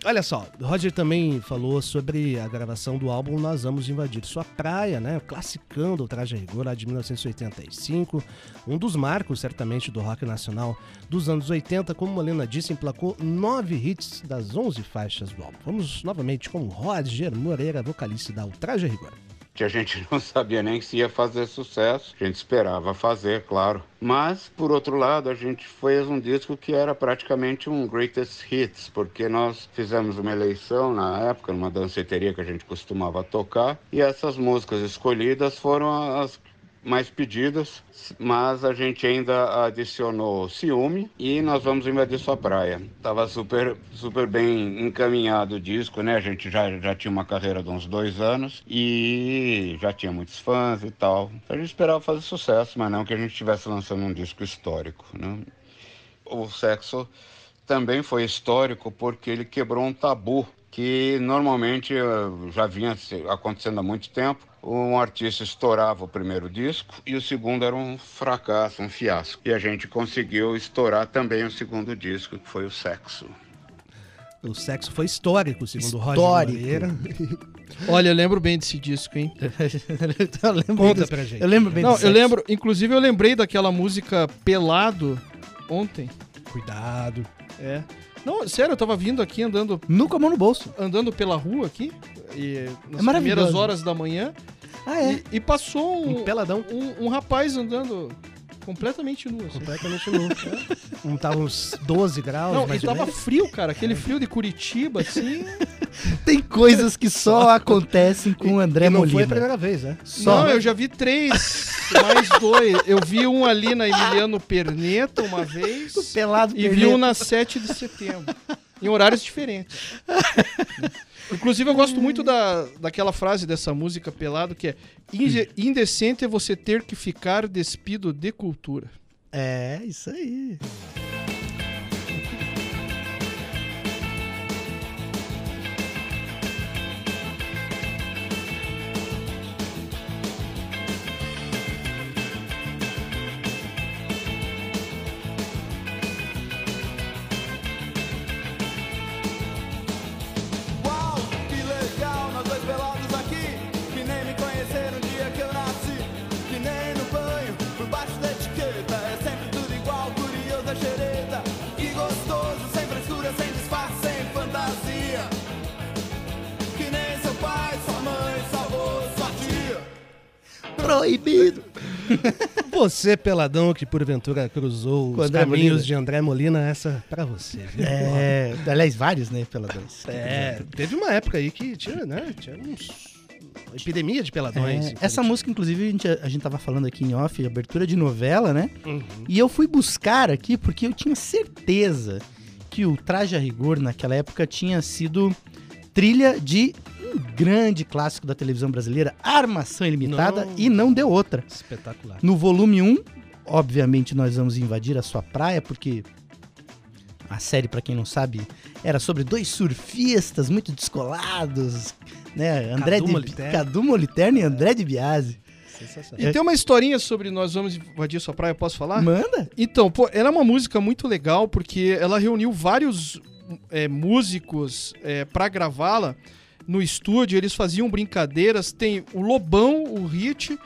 olha só, o Roger também falou sobre a gravação do álbum Nós Vamos Invadir Sua Praia, né? O classicão do Traje a Rigor lá de 1985. Um dos marcos, certamente, do rock nacional dos anos 80. Como Molina disse, emplacou nove hits das 11 faixas Vamos novamente com Roger Moreira, vocalista da O Traje a Rigor. que a gente não sabia nem se ia fazer sucesso. A gente esperava fazer, claro. Mas, por outro lado, a gente fez um disco que era praticamente um greatest hits, porque nós fizemos uma eleição na época, numa danceteria que a gente costumava tocar, e essas músicas escolhidas foram as mais pedidas, mas a gente ainda adicionou ciúme e nós vamos invadir sua praia. Tava super, super bem encaminhado o disco, né? A gente já, já tinha uma carreira de uns dois anos e já tinha muitos fãs e tal. A gente esperava fazer sucesso, mas não que a gente estivesse lançando um disco histórico, né? O sexo também foi histórico porque ele quebrou um tabu que normalmente eh, já vinha acontecendo há muito tempo. Um artista estourava o primeiro disco e o segundo era um fracasso, um fiasco. E a gente conseguiu estourar também o segundo disco, que foi o Sexo. O sexo foi histórico, segundo o Roger Histórico. Moreira. Olha, eu lembro bem desse disco, hein? eu lembro Conta desse- pra gente. Eu lembro bem Não, do eu sexo. lembro, inclusive eu lembrei daquela música Pelado ontem. Cuidado. É. Não, sério, eu tava vindo aqui andando, Nu com a mão no bolso. andando pela rua aqui, e nas É maravilhoso. primeiras horas da manhã, Ah, é? e, e passou um, Um peladão. um, um rapaz andando completamente nu. Assim. Completamente nu. Um tava uns 12 graus, Não, e mais ou tava frio, cara, aquele frio de Curitiba, assim. Tem coisas que só acontecem com o André e não Molina. foi a primeira vez, né? Só. Não, eu já vi três, mais dois. Eu vi um ali na Emiliano Perneta uma vez. Pelado E vi um na 7 de setembro. Em horários diferentes. Inclusive, eu gosto muito da, daquela frase dessa música pelado que é "Inde- indecente é você ter que ficar despido de cultura. É, isso aí. Proibido. Você, peladão, que porventura cruzou os caminhos Molina. de André Molina, essa pra você, viu? É, aliás, vários, né, peladões. É, teve uma época aí que tinha, né? Tinha uns. uma epidemia de peladões. É, essa música, inclusive, a gente, a gente tava falando aqui em off, abertura de novela, né? Uhum. E eu fui buscar aqui porque eu tinha certeza que o Traje a Rigor naquela época tinha sido trilha de um grande clássico da televisão brasileira, Armação Ilimitada, Não. e não deu outra. Espetacular. No volume 1, obviamente nós vamos invadir a sua praia, porque a série, pra quem não sabe, era sobre dois surfistas muito descolados, né? André Cadu de Moliterno. Cadu Moliterno e André de Biase. Sensacional. E tem uma historinha sobre Nós Vamos Invadir Sua Praia, posso falar? Manda? Então, pô, ela é uma música muito legal porque ela reuniu vários é, músicos é, para gravá-la no estúdio. Eles faziam brincadeiras. Tem o Lobão, o Hit,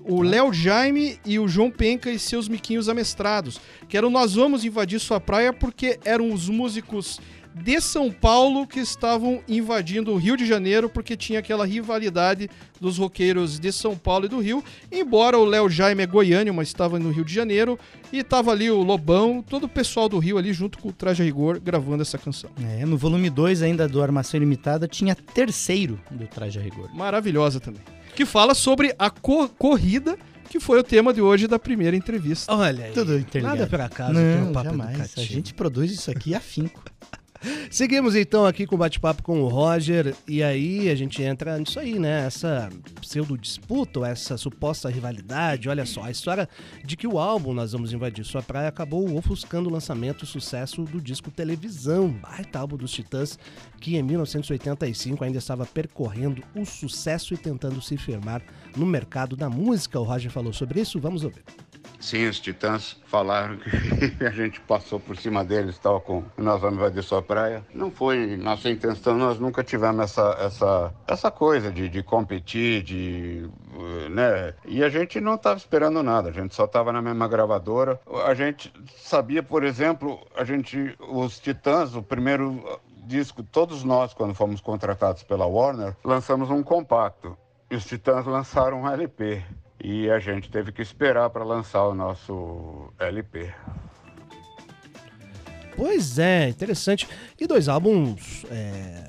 o Léo Jaime e o João Penca e seus miquinhos amestrados. Que eram Nós Vamos Invadir Sua Praia porque eram os músicos de São Paulo que estavam invadindo o Rio de Janeiro porque tinha aquela rivalidade dos roqueiros de São Paulo e do Rio. Embora o Léo Jaime é goiânia, mas estava no Rio de Janeiro e tava ali o Lobão, todo o pessoal do Rio ali junto com o Traje a Rigor gravando essa canção. É, no volume 2 ainda do Armação Ilimitada tinha terceiro do Traje a Rigor. Maravilhosa também. Que fala sobre a co- corrida, que foi o tema de hoje da primeira entrevista. Olha aí. Tudo interligado. Nada por acaso Não, jamais. A gente produz isso aqui afinco. Seguimos então aqui com o bate-papo com o Roger, e aí a gente entra nisso aí, né? Essa pseudo-disputa, essa suposta rivalidade. Olha só, a história de que o álbum Nós Vamos Invadir Sua Praia acabou ofuscando o lançamento e sucesso do disco Televisão, baita álbum dos Titãs, que em 1985 ainda estava percorrendo o sucesso e tentando se firmar no mercado da música. O Roger falou sobre isso, vamos ouvir. Sim, os titãs falaram que a gente passou por cima deles, tal, com nós vamos invadir sua praia. Não foi nossa intenção, nós nunca tivemos essa, essa, essa coisa de, de competir, de, eh, né? E a gente não estava esperando nada, a gente só estava na mesma gravadora. A gente sabia, por exemplo, a gente, os titãs, o primeiro disco, todos nós, quando fomos contratados pela Warner, lançamos um compacto. os Titãs lançaram um LP e a gente teve que esperar para lançar o nosso LP. Pois é, interessante. E dois álbuns, é,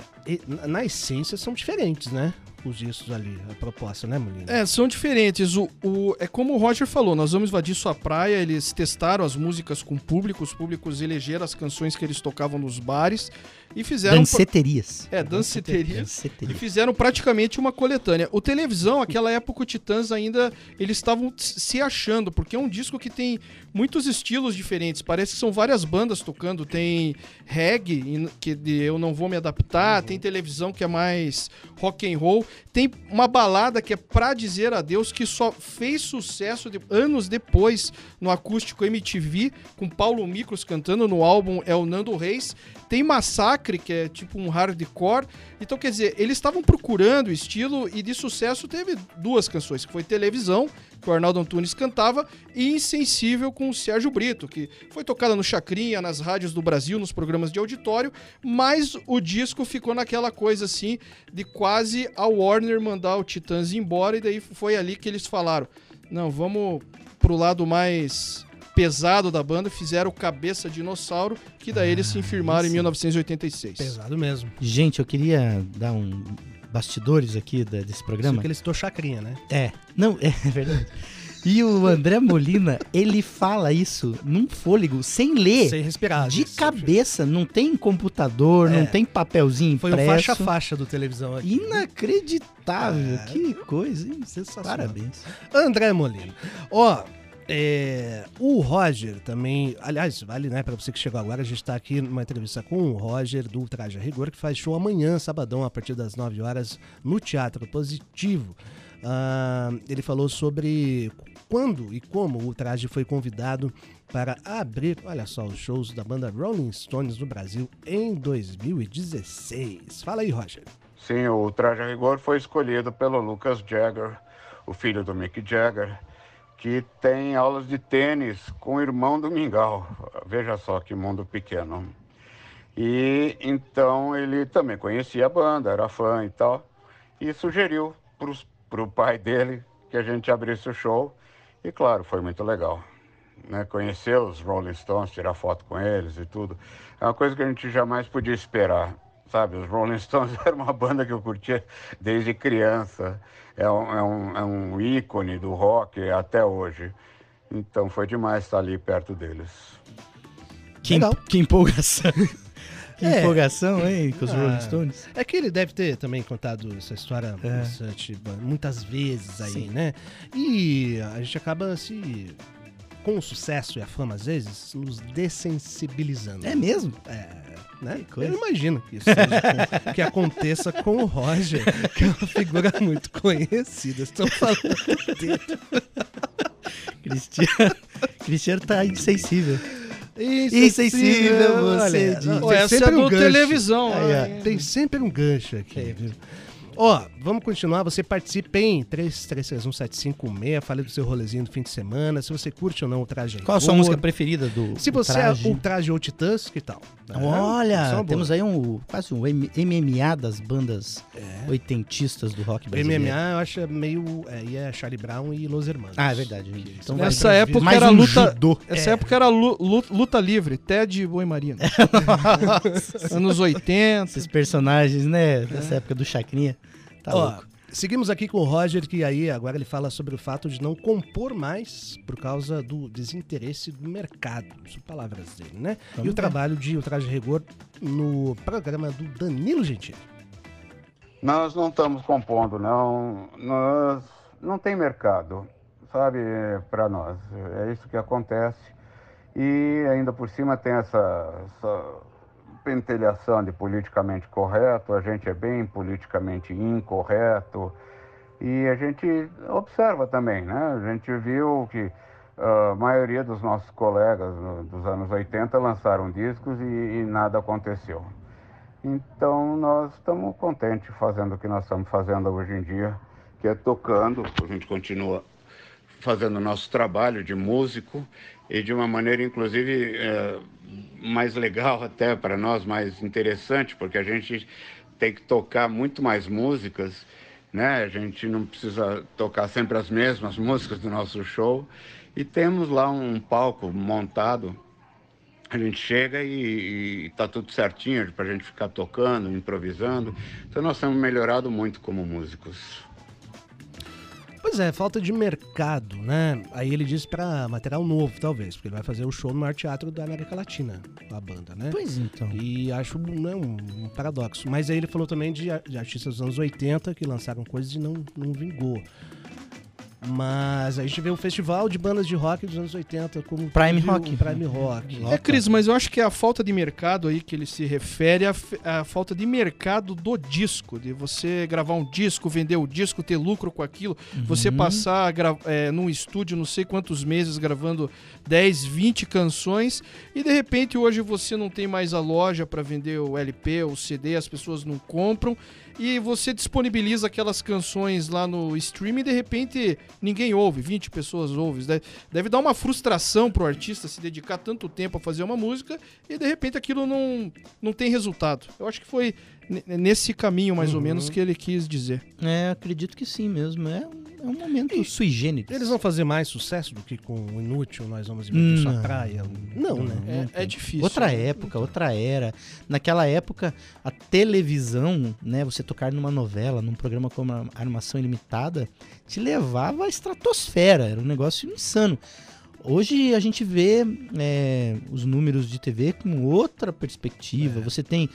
na- essência, são diferentes, né? Os discos ali, a proposta, né, Molina? É, são diferentes. O, o- é como o Roger falou, nós vamos invadir sua praia. Eles testaram as músicas com o público, os públicos elegeram as canções que eles tocavam nos bares e fizeram. Danceterias. É, danceteria. E Danceterias. fizeram praticamente uma coletânea. O televisão, aquela época, o Titãs ainda eles estavam se achando, porque é um disco que tem muitos estilos diferentes. Parece que são várias bandas tocando. Tem reggae, que de eu não vou me adaptar. Tem televisão que é mais rock and roll. Tem uma balada que é Pra Dizer Adeus, que só fez sucesso de- anos depois no acústico MTV, com Paulo Micros cantando no álbum É o Nando Reis. Tem Massacre, que é tipo um hardcore. Então, quer dizer, eles estavam procurando estilo e de sucesso teve duas canções, que foi Televisão, que o Arnaldo Antunes cantava, e Insensível com o Sérgio Brito, que foi tocada no Chacrinha, nas rádios do Brasil, nos programas de auditório, mas o disco ficou naquela coisa assim, de quase a Warner mandar o Titãs embora, e daí foi ali que eles falaram, não, vamos pro lado mais pesado da banda, fizeram o Cabeça Dinossauro, que daí eles se firmaram em 1986. Pesado mesmo. Gente, eu queria dar um bastidores aqui da- desse Só programa. que ele citou chacrinha, né? É, não, é verdade. E o André Molina, ele fala isso num fôlego, sem ler. Sem respirar. de Isso. cabeça, não tem computador, não É. tem papelzinho Foi um impresso. faixa-faixa do televisão aqui. Inacreditável, É. que coisa, hein? Sensacional. Parabéns. André Molina. Ó, é, o Roger também. Aliás, vale, né, pra você que chegou agora, a gente tá aqui numa entrevista com o Roger do Traje a Rigor, que faz show amanhã, sabadão, a partir das 9 horas, no Teatro Positivo. Ah, ele falou sobre quando e como o Traje foi convidado para abrir, olha só, os shows da banda Rolling Stones no Brasil em 2016. Fala aí, Roger. Sim, o traje rigor foi escolhido pelo Lucas Jagger, o filho do Mick Jagger, que tem aulas de tênis com o irmão do Mingau. Veja só que mundo pequeno. E então ele também conhecia a banda, era fã e tal, e sugeriu para o pai dele que a gente abrisse o show. E claro, foi muito legal. Né? Conhecer os Rolling Stones, tirar foto com eles e tudo. É uma coisa que a gente jamais podia esperar. Sabe, os Rolling Stones era uma banda que eu curtia desde criança. É um, é um, é um ícone do rock até hoje. Então foi demais estar ali perto deles. Que, Legal. que empolgação. que É. empolgação, hein, com os Ah, Rolling Stones. É que ele deve ter também contado essa história É. muitas vezes aí, Sim. né? E a gente acaba se. Com o sucesso e a fama, às vezes, nos dessensibilizando. É mesmo? É, né? Eu imagino que isso seja com- que aconteça com o Roger, que é uma figura muito conhecida. Estou falando dele. Cristiano, Cristiano tá insensível. Insensível, você olha, diz. essa é sempre um do gancho. televisão. Né? Tem sempre um gancho aqui, viu? Ó, vamos continuar. Você participa em 33317556. Fale do seu rolezinho do fim de semana. Se você curte ou não o traje Qual a sua música preferida do Se do você traje? é o traje ou titãs, que tal? É, Olha, essa é temos aí um quase um MMA das bandas oitentistas do rock brasileiro. MMA eu acho meio. É, e é Charlie Brown e Los Hermanos. Ah, é verdade. Então pra- época era um luta. judô. Essa É. época era lu- lu- luta livre, Ted Boi Marino. Anos 80. Esses personagens, né, dessa época do Chacrinha. Tá Ó, louco. Seguimos aqui com o Roger, que aí agora ele fala sobre o fato de não compor mais por causa do desinteresse do mercado. São palavras dele, né? Vamos e o ver. trabalho de O Traje Rigor no programa do Danilo Gentili. Nós não estamos compondo, não. Nós não tem mercado, sabe, para nós. É isso que acontece. E ainda por cima tem essa, essa pentelhação de politicamente correto. A gente é bem politicamente incorreto. E a gente observa também, né? A gente viu que a maioria dos nossos colegas dos anos 80 lançaram discos e, e nada aconteceu. Então nós estamos contentes fazendo o que nós estamos fazendo hoje em dia, que é tocando. A gente continua fazendo o nosso trabalho de músico e de uma maneira, inclusive, eh, mais legal até para nós, mais interessante, porque a gente tem que tocar muito mais músicas né? A gente não precisa tocar sempre as mesmas músicas do nosso show. E temos lá um palco montado. A gente chega e, está tudo certinho para a gente ficar tocando, improvisando. Então nós temos melhorado muito como músicos. Pois é, falta de mercado, né? Aí ele disse pra material novo, talvez, porque ele vai fazer o show no maior teatro da América Latina, a banda, né? Pois então. E acho né, um, um paradoxo. Mas aí ele falou também de, de artistas dos anos 80 que lançaram coisas e não, não vingou. Mas a gente vê o festival de bandas de rock dos anos 80 como Prime Rock. o Prime Rock. É, Cris, mas eu acho que é a falta de mercado aí que ele se refere à, à falta de mercado do disco, de você gravar um disco, vender o disco, ter lucro com aquilo, você Uhum. passar gra- é, num estúdio não sei quantos meses gravando 10, 20 canções e de repente hoje você não tem mais a loja para vender o LP, o CD, as pessoas não compram e você disponibiliza aquelas canções lá no stream e de repente ninguém ouve, 20 pessoas ouvem. Deve, deve dar uma frustração pro artista se dedicar tanto tempo a fazer uma música e de repente aquilo não, não tem resultado. Eu acho que foi nesse caminho mais ou Uhum. menos que ele quis dizer. É, acredito que sim mesmo. É, um- é um momento sui generis. Eles vão fazer mais sucesso do que com o Inútil, nós vamos invadir sua Não. praia? Não, né? É, é difícil. Outra época, outra era. Naquela época, a televisão, né, você tocar numa novela, num programa como a Armação Ilimitada, te levava à estratosfera. Era um negócio insano. Hoje a gente vê é, os números de TV com outra perspectiva. Você tem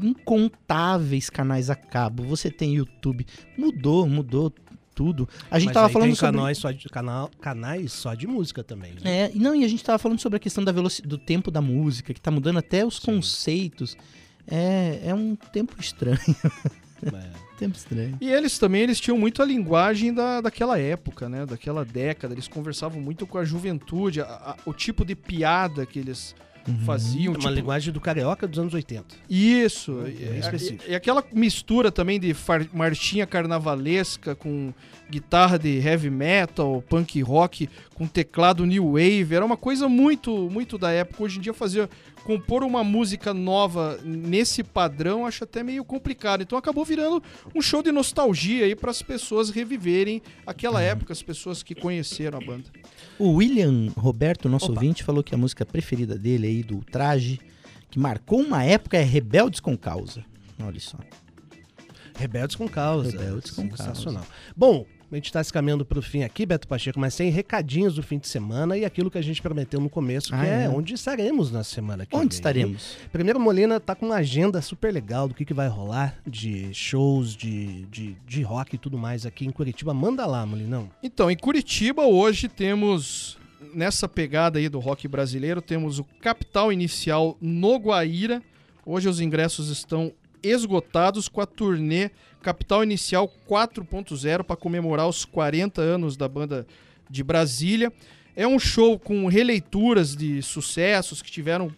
incontáveis canais a cabo. Você tem YouTube. Mudou, mudou tudo. A gente Mas tava aí falando tem sobre... canais só de, canal, canais só de música também. né? É, e não, e a gente tava falando sobre a questão da velocidade, do tempo da música, que tá mudando até os conceitos. É, é um tempo estranho. É. tempo estranho. E eles também eles tinham muito a linguagem da, daquela época, né? Daquela década. Eles conversavam muito com a juventude, a- a- o tipo de piada que eles faziam. É uma tipo- linguagem do carioca dos anos 80. Isso. Bem E, específico. e- e aquela mistura também de far- marchinha carnavalesca com guitarra de heavy metal, punk rock, com teclado new wave, era uma coisa muito muito da época. Hoje em dia fazer compor uma música nova nesse padrão acho até meio complicado. Então acabou virando um show de nostalgia aí para as pessoas reviverem aquela época, as pessoas que conheceram a banda. O William Roberto, nosso Opa. ouvinte, falou que a música preferida dele aí, do Traje, que marcou uma época, é Rebeldes com Causa. Olha só. Rebeldes com causa. Rebeldes com Sensacional. Bom, a gente está se caminhando para o fim aqui, Beto Pacheco, mas tem recadinhos do fim de semana e aquilo que a gente prometeu no começo, que Ah, é, é? onde estaremos na semana que Onde vem. estaremos? Primeiro, Molina tá com uma agenda super legal do que, que vai rolar de shows, de, de, de rock e tudo mais aqui em Curitiba. Manda lá, Molinão. Então, em Curitiba hoje temos nessa pegada aí do rock brasileiro, temos o Capital Inicial no Guaíra. Hoje os ingressos estão esgotados com a turnê Capital Inicial 4.0 para comemorar os 40 anos da banda de Brasília. É um show com releituras de sucessos que tiveram.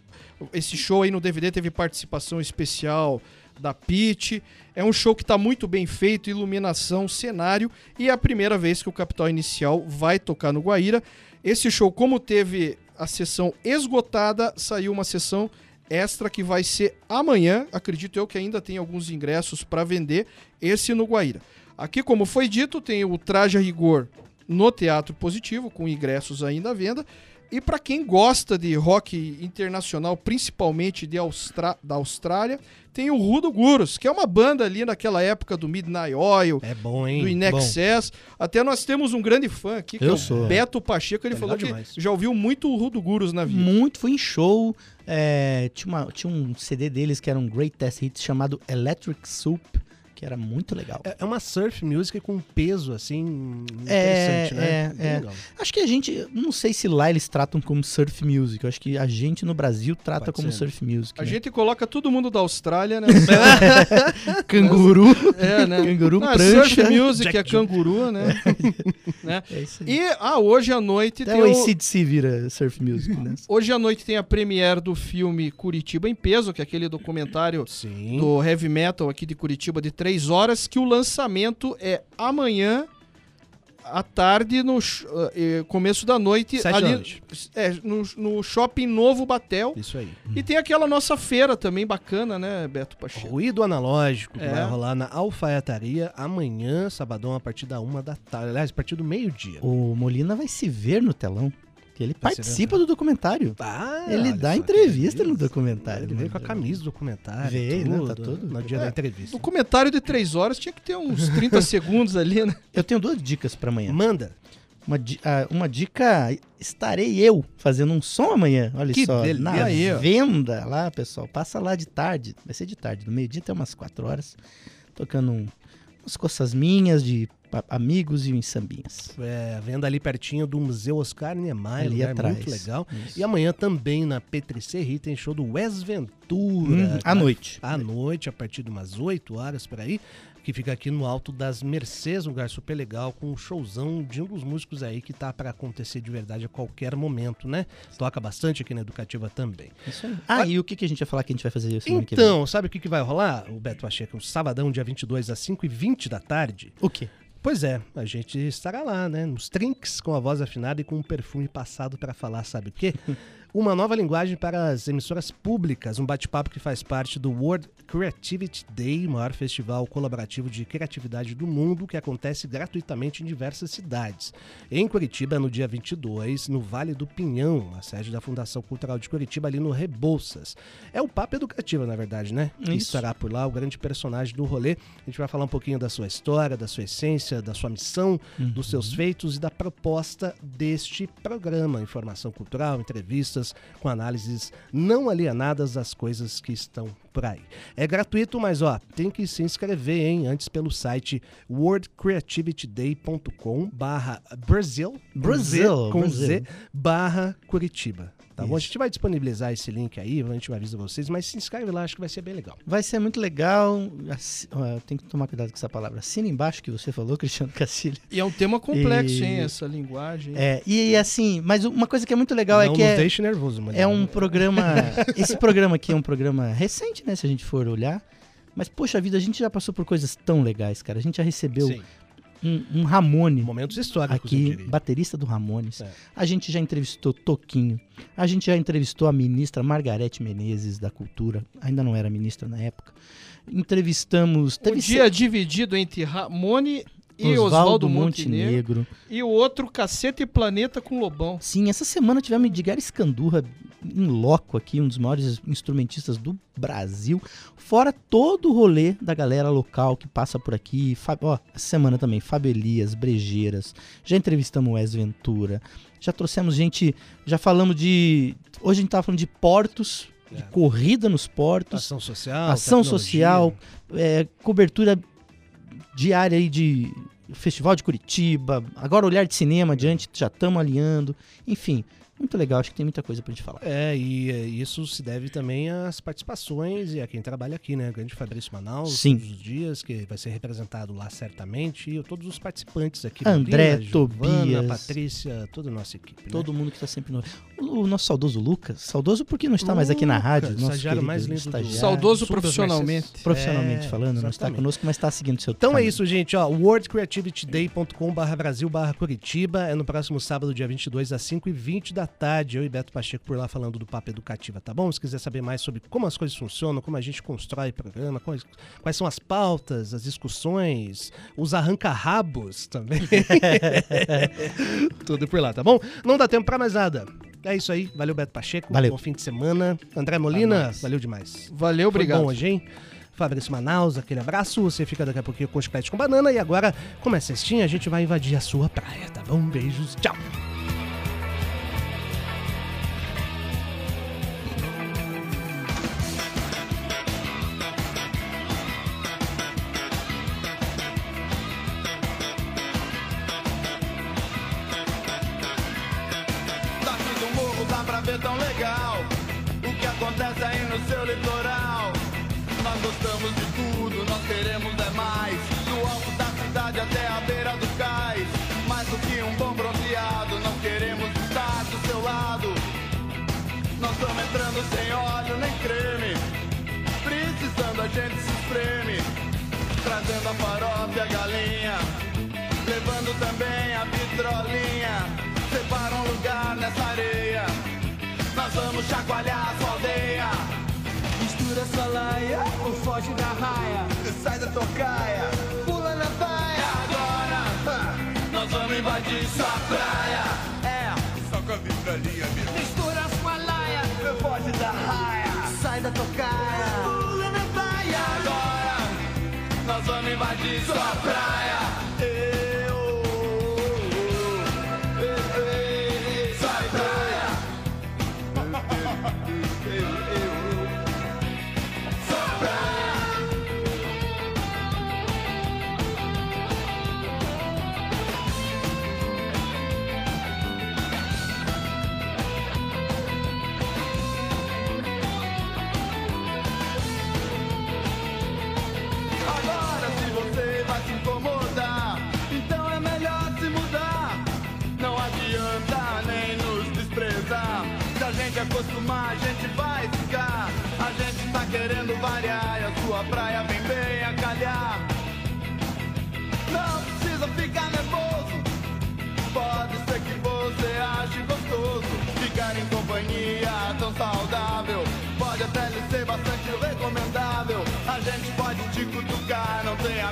Esse show aí no DVD teve participação especial da Pete. É um show que está muito bem feito, iluminação, cenário, e é a primeira vez que o Capital Inicial vai tocar no Guaíra. Esse show, como teve a sessão esgotada, saiu uma sessão extra que vai ser amanhã. Acredito eu que ainda tem alguns ingressos para vender, esse no Guaíra. Aqui, como foi dito, tem o Traje a Rigor no Teatro Positivo, com ingressos ainda à venda. E para quem gosta de rock internacional, principalmente de Austra da Austrália, tem o Rudo Gurus, que é uma banda ali naquela época do Midnight Oil, É bom, hein? do Inexcess. Até nós temos um grande fã aqui, que Eu é o sou. Beto Pacheco. Ele É falou que demais. já ouviu muito o Rudo Gurus na vida. Muito, fui em show. é, tinha, uma- tinha um CD deles que era um Great Test Hits chamado Electric Soup, que era muito legal. É é uma surf music com peso, assim, É, interessante, né? é, Bem é. legal. Acho que a gente, não sei se lá eles tratam como surf music. Eu acho que a gente no Brasil trata Pode como ser, né? surf music. A né? gente coloca todo mundo da Austrália, né? Canguru, é, né? canguru Ah, prancha. Surf Music Jack é canguru, né? né? É isso aí. E ah, hoje à noite Até tem o o... ACDC vira surf music, né? Hoje à noite tem a premiere do filme Curitiba em Peso, que é aquele documentário Sim. do heavy metal aqui de Curitiba de três horas, que o lançamento é amanhã à tarde, no eh, começo da noite, Sete ali noite. é, no, no Shopping Novo Batel. Isso aí. E tem aquela nossa feira também bacana, né, Beto Pacheco? Ruído analógico que É. vai rolar na alfaiataria amanhã, sabadão, a partir da uma da tarde. Aliás, a partir do meio-dia. O Molina vai se ver no telão. Ele Vai se participa do documentário. Ah, ele dá entrevista no documentário. Ele veio com a camisa do documentário. Veio, tudo, né? Tá tudo. No dia É. da entrevista. No comentário de três horas tinha que ter uns 30 segundos ali, né? Eu tenho duas dicas pra amanhã. Manda. Uma, ah, uma dica, estarei eu fazendo um som amanhã, olha Que só, beleza. na Aí, ó. venda lá, pessoal. Passa lá de tarde, vai ser de tarde, do meio-dia até umas quatro horas, tocando um, umas coisas minhas de amigos e uns sambinhas. É, venda ali pertinho do Museu Oscar Niemeyer, Ali atrás. muito legal. Isso. E amanhã também na P3CRI tem show do Wes Ventura. Hum, à noite. À noite, a partir de umas 8 horas por aí, que fica aqui no Alto das Mercês, um lugar super legal, com um showzão de um dos músicos aí que tá para acontecer de verdade a qualquer momento, né? Toca bastante aqui na Educativa também. Isso aí. Ah, e o que, que a gente vai falar que a gente vai fazer vem? Então, sabe o que, que vai rolar, o Beto Pacheco? Um sabadão, dia 22, às 5h20 da tarde. O quê? Pois é, a gente estará lá, né? Nos trinks, com a voz afinada e com um perfume passado para falar, sabe o quê? Uma nova linguagem para as emissoras públicas, um bate-papo que faz parte do World Creativity Day, maior festival colaborativo de criatividade do mundo, que acontece gratuitamente em diversas cidades. Em Curitiba, no dia 22, no Vale do Pinhão, a sede da Fundação Cultural de Curitiba, ali no Rebouças. É o Papo Educativo, na verdade, né? Que Isso. estará por lá, o grande personagem do rolê. A gente vai falar um pouquinho da sua história, da sua essência, da sua missão, dos seus feitos e da proposta deste programa. Informação cultural, entrevistas com análises não alienadas das coisas que estão por aí. É gratuito, mas ó, tem que se inscrever, hein? Antes pelo site worldcreativityday.com barra Brasil, Brasil, com Brasil. Z, barra Curitiba. Tá bom? A gente vai disponibilizar esse link aí, a gente vai avisar vocês, mas se inscreve lá, acho que vai ser bem legal. Vai ser muito legal. Tem que tomar cuidado com essa palavra. Assina embaixo que você falou, Cristiano Cacilha. E é um tema complexo, E- hein, essa linguagem. É, e assim, mas uma coisa que é muito legal é não que nos é, deixe nervoso, mano. é um programa. esse programa aqui é um programa recente, né? Se a gente for olhar. Mas, poxa vida, a gente já passou por coisas tão legais, cara. A gente já recebeu Sim, um, um Ramone momentos históricos, aqui, baterista do Ramones. É. A gente já entrevistou Toquinho. A gente já entrevistou a ministra Margarete Menezes da Cultura. Ainda não era ministra na época. Entrevistamos. Um dia dividido entre Ramone e Oswaldo Montenegro. Montenegro. E o outro Caceta e Planeta com Lobão. Sim, essa semana tivemos Edgar Escandurra em loco aqui, um dos maiores instrumentistas do Brasil. Fora todo o rolê da galera local que passa por aqui. Fa- Ó, essa semana também, Fábio Elias, Brejeiras. Já entrevistamos o Wes Ventura. Já trouxemos gente. Já falamos de. Hoje a gente tava falando de portos, de É. corrida nos portos. Ação social. ação tecnologia. social, é, cobertura diária aí de Festival de Curitiba, agora Olhar de Cinema adiante, já estamos alinhando, enfim, muito legal, acho que tem muita coisa pra gente falar. É, e é, isso se deve também às participações e a quem trabalha aqui, né? O grande Fabrício Manaus, Sim. todos os dias, que vai ser representado lá certamente, e todos os participantes aqui. André, Giovana, Tobias. Patrícia, toda a nossa equipe. né? Todo mundo que tá sempre no... O, o nosso saudoso Lucas, saudoso porque não está mais aqui na Lucas, rádio, nosso estagiário mais lindo do- estagiário, Saudoso profissionalmente. Profissionalmente É, falando, não está exatamente. conosco, mas está seguindo seu Então é caminho. isso, gente. Ó, worldcreativityday.com barra Brasil barra Curitiba. É no próximo sábado, dia 22, às 5h20 da tarde. Eu e Beto Pacheco por lá falando do Papo Educativa, tá bom? Se quiser saber mais sobre como as coisas funcionam, como a gente constrói programa, quais, quais são as pautas, as discussões, os arranca-rabos também. Tudo por lá, tá bom? Não dá tempo pra mais nada. É isso aí. Valeu, Beto Pacheco. Valeu. Bom fim de semana. André Molina, valeu demais. Valeu, Foi obrigado. bom hoje, hein? Fabrício Manaus, aquele abraço. Você fica daqui a pouquinho com chiclete com banana. E agora, como é cestinha, a gente vai invadir a sua praia, tá bom? Beijos, tchau. Nós estamos entrando sem óleo nem creme. Precisando a gente se espreme. Trazendo a farofa e a galinha. Levando também a vitrolinha. Separa um lugar nessa areia. Nós vamos chacoalhar a sua aldeia. Mistura sua laia ou foge da raia. Sai da tocaia, pula na baia. Agora nós vamos invadir sua praia. É, só com a vitrolinha, meu meu cara. Pula na praia agora, nós vamos invadir sua praia.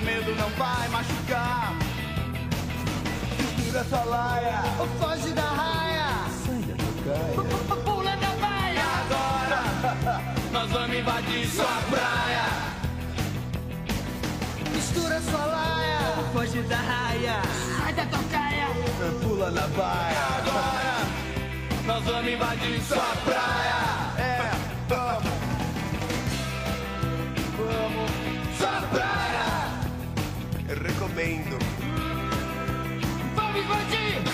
medo não vai machucar. Mistura sua laia, ou foge da raia. Sai da tua. Pula da baia. Agora, nós vamos invadir sua praia. Mistura sua laia, ou foge da raia. Sai da tua. Pula na baia. Agora, nós vamos invadir sua praia. 击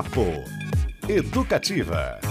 Papo Educativa.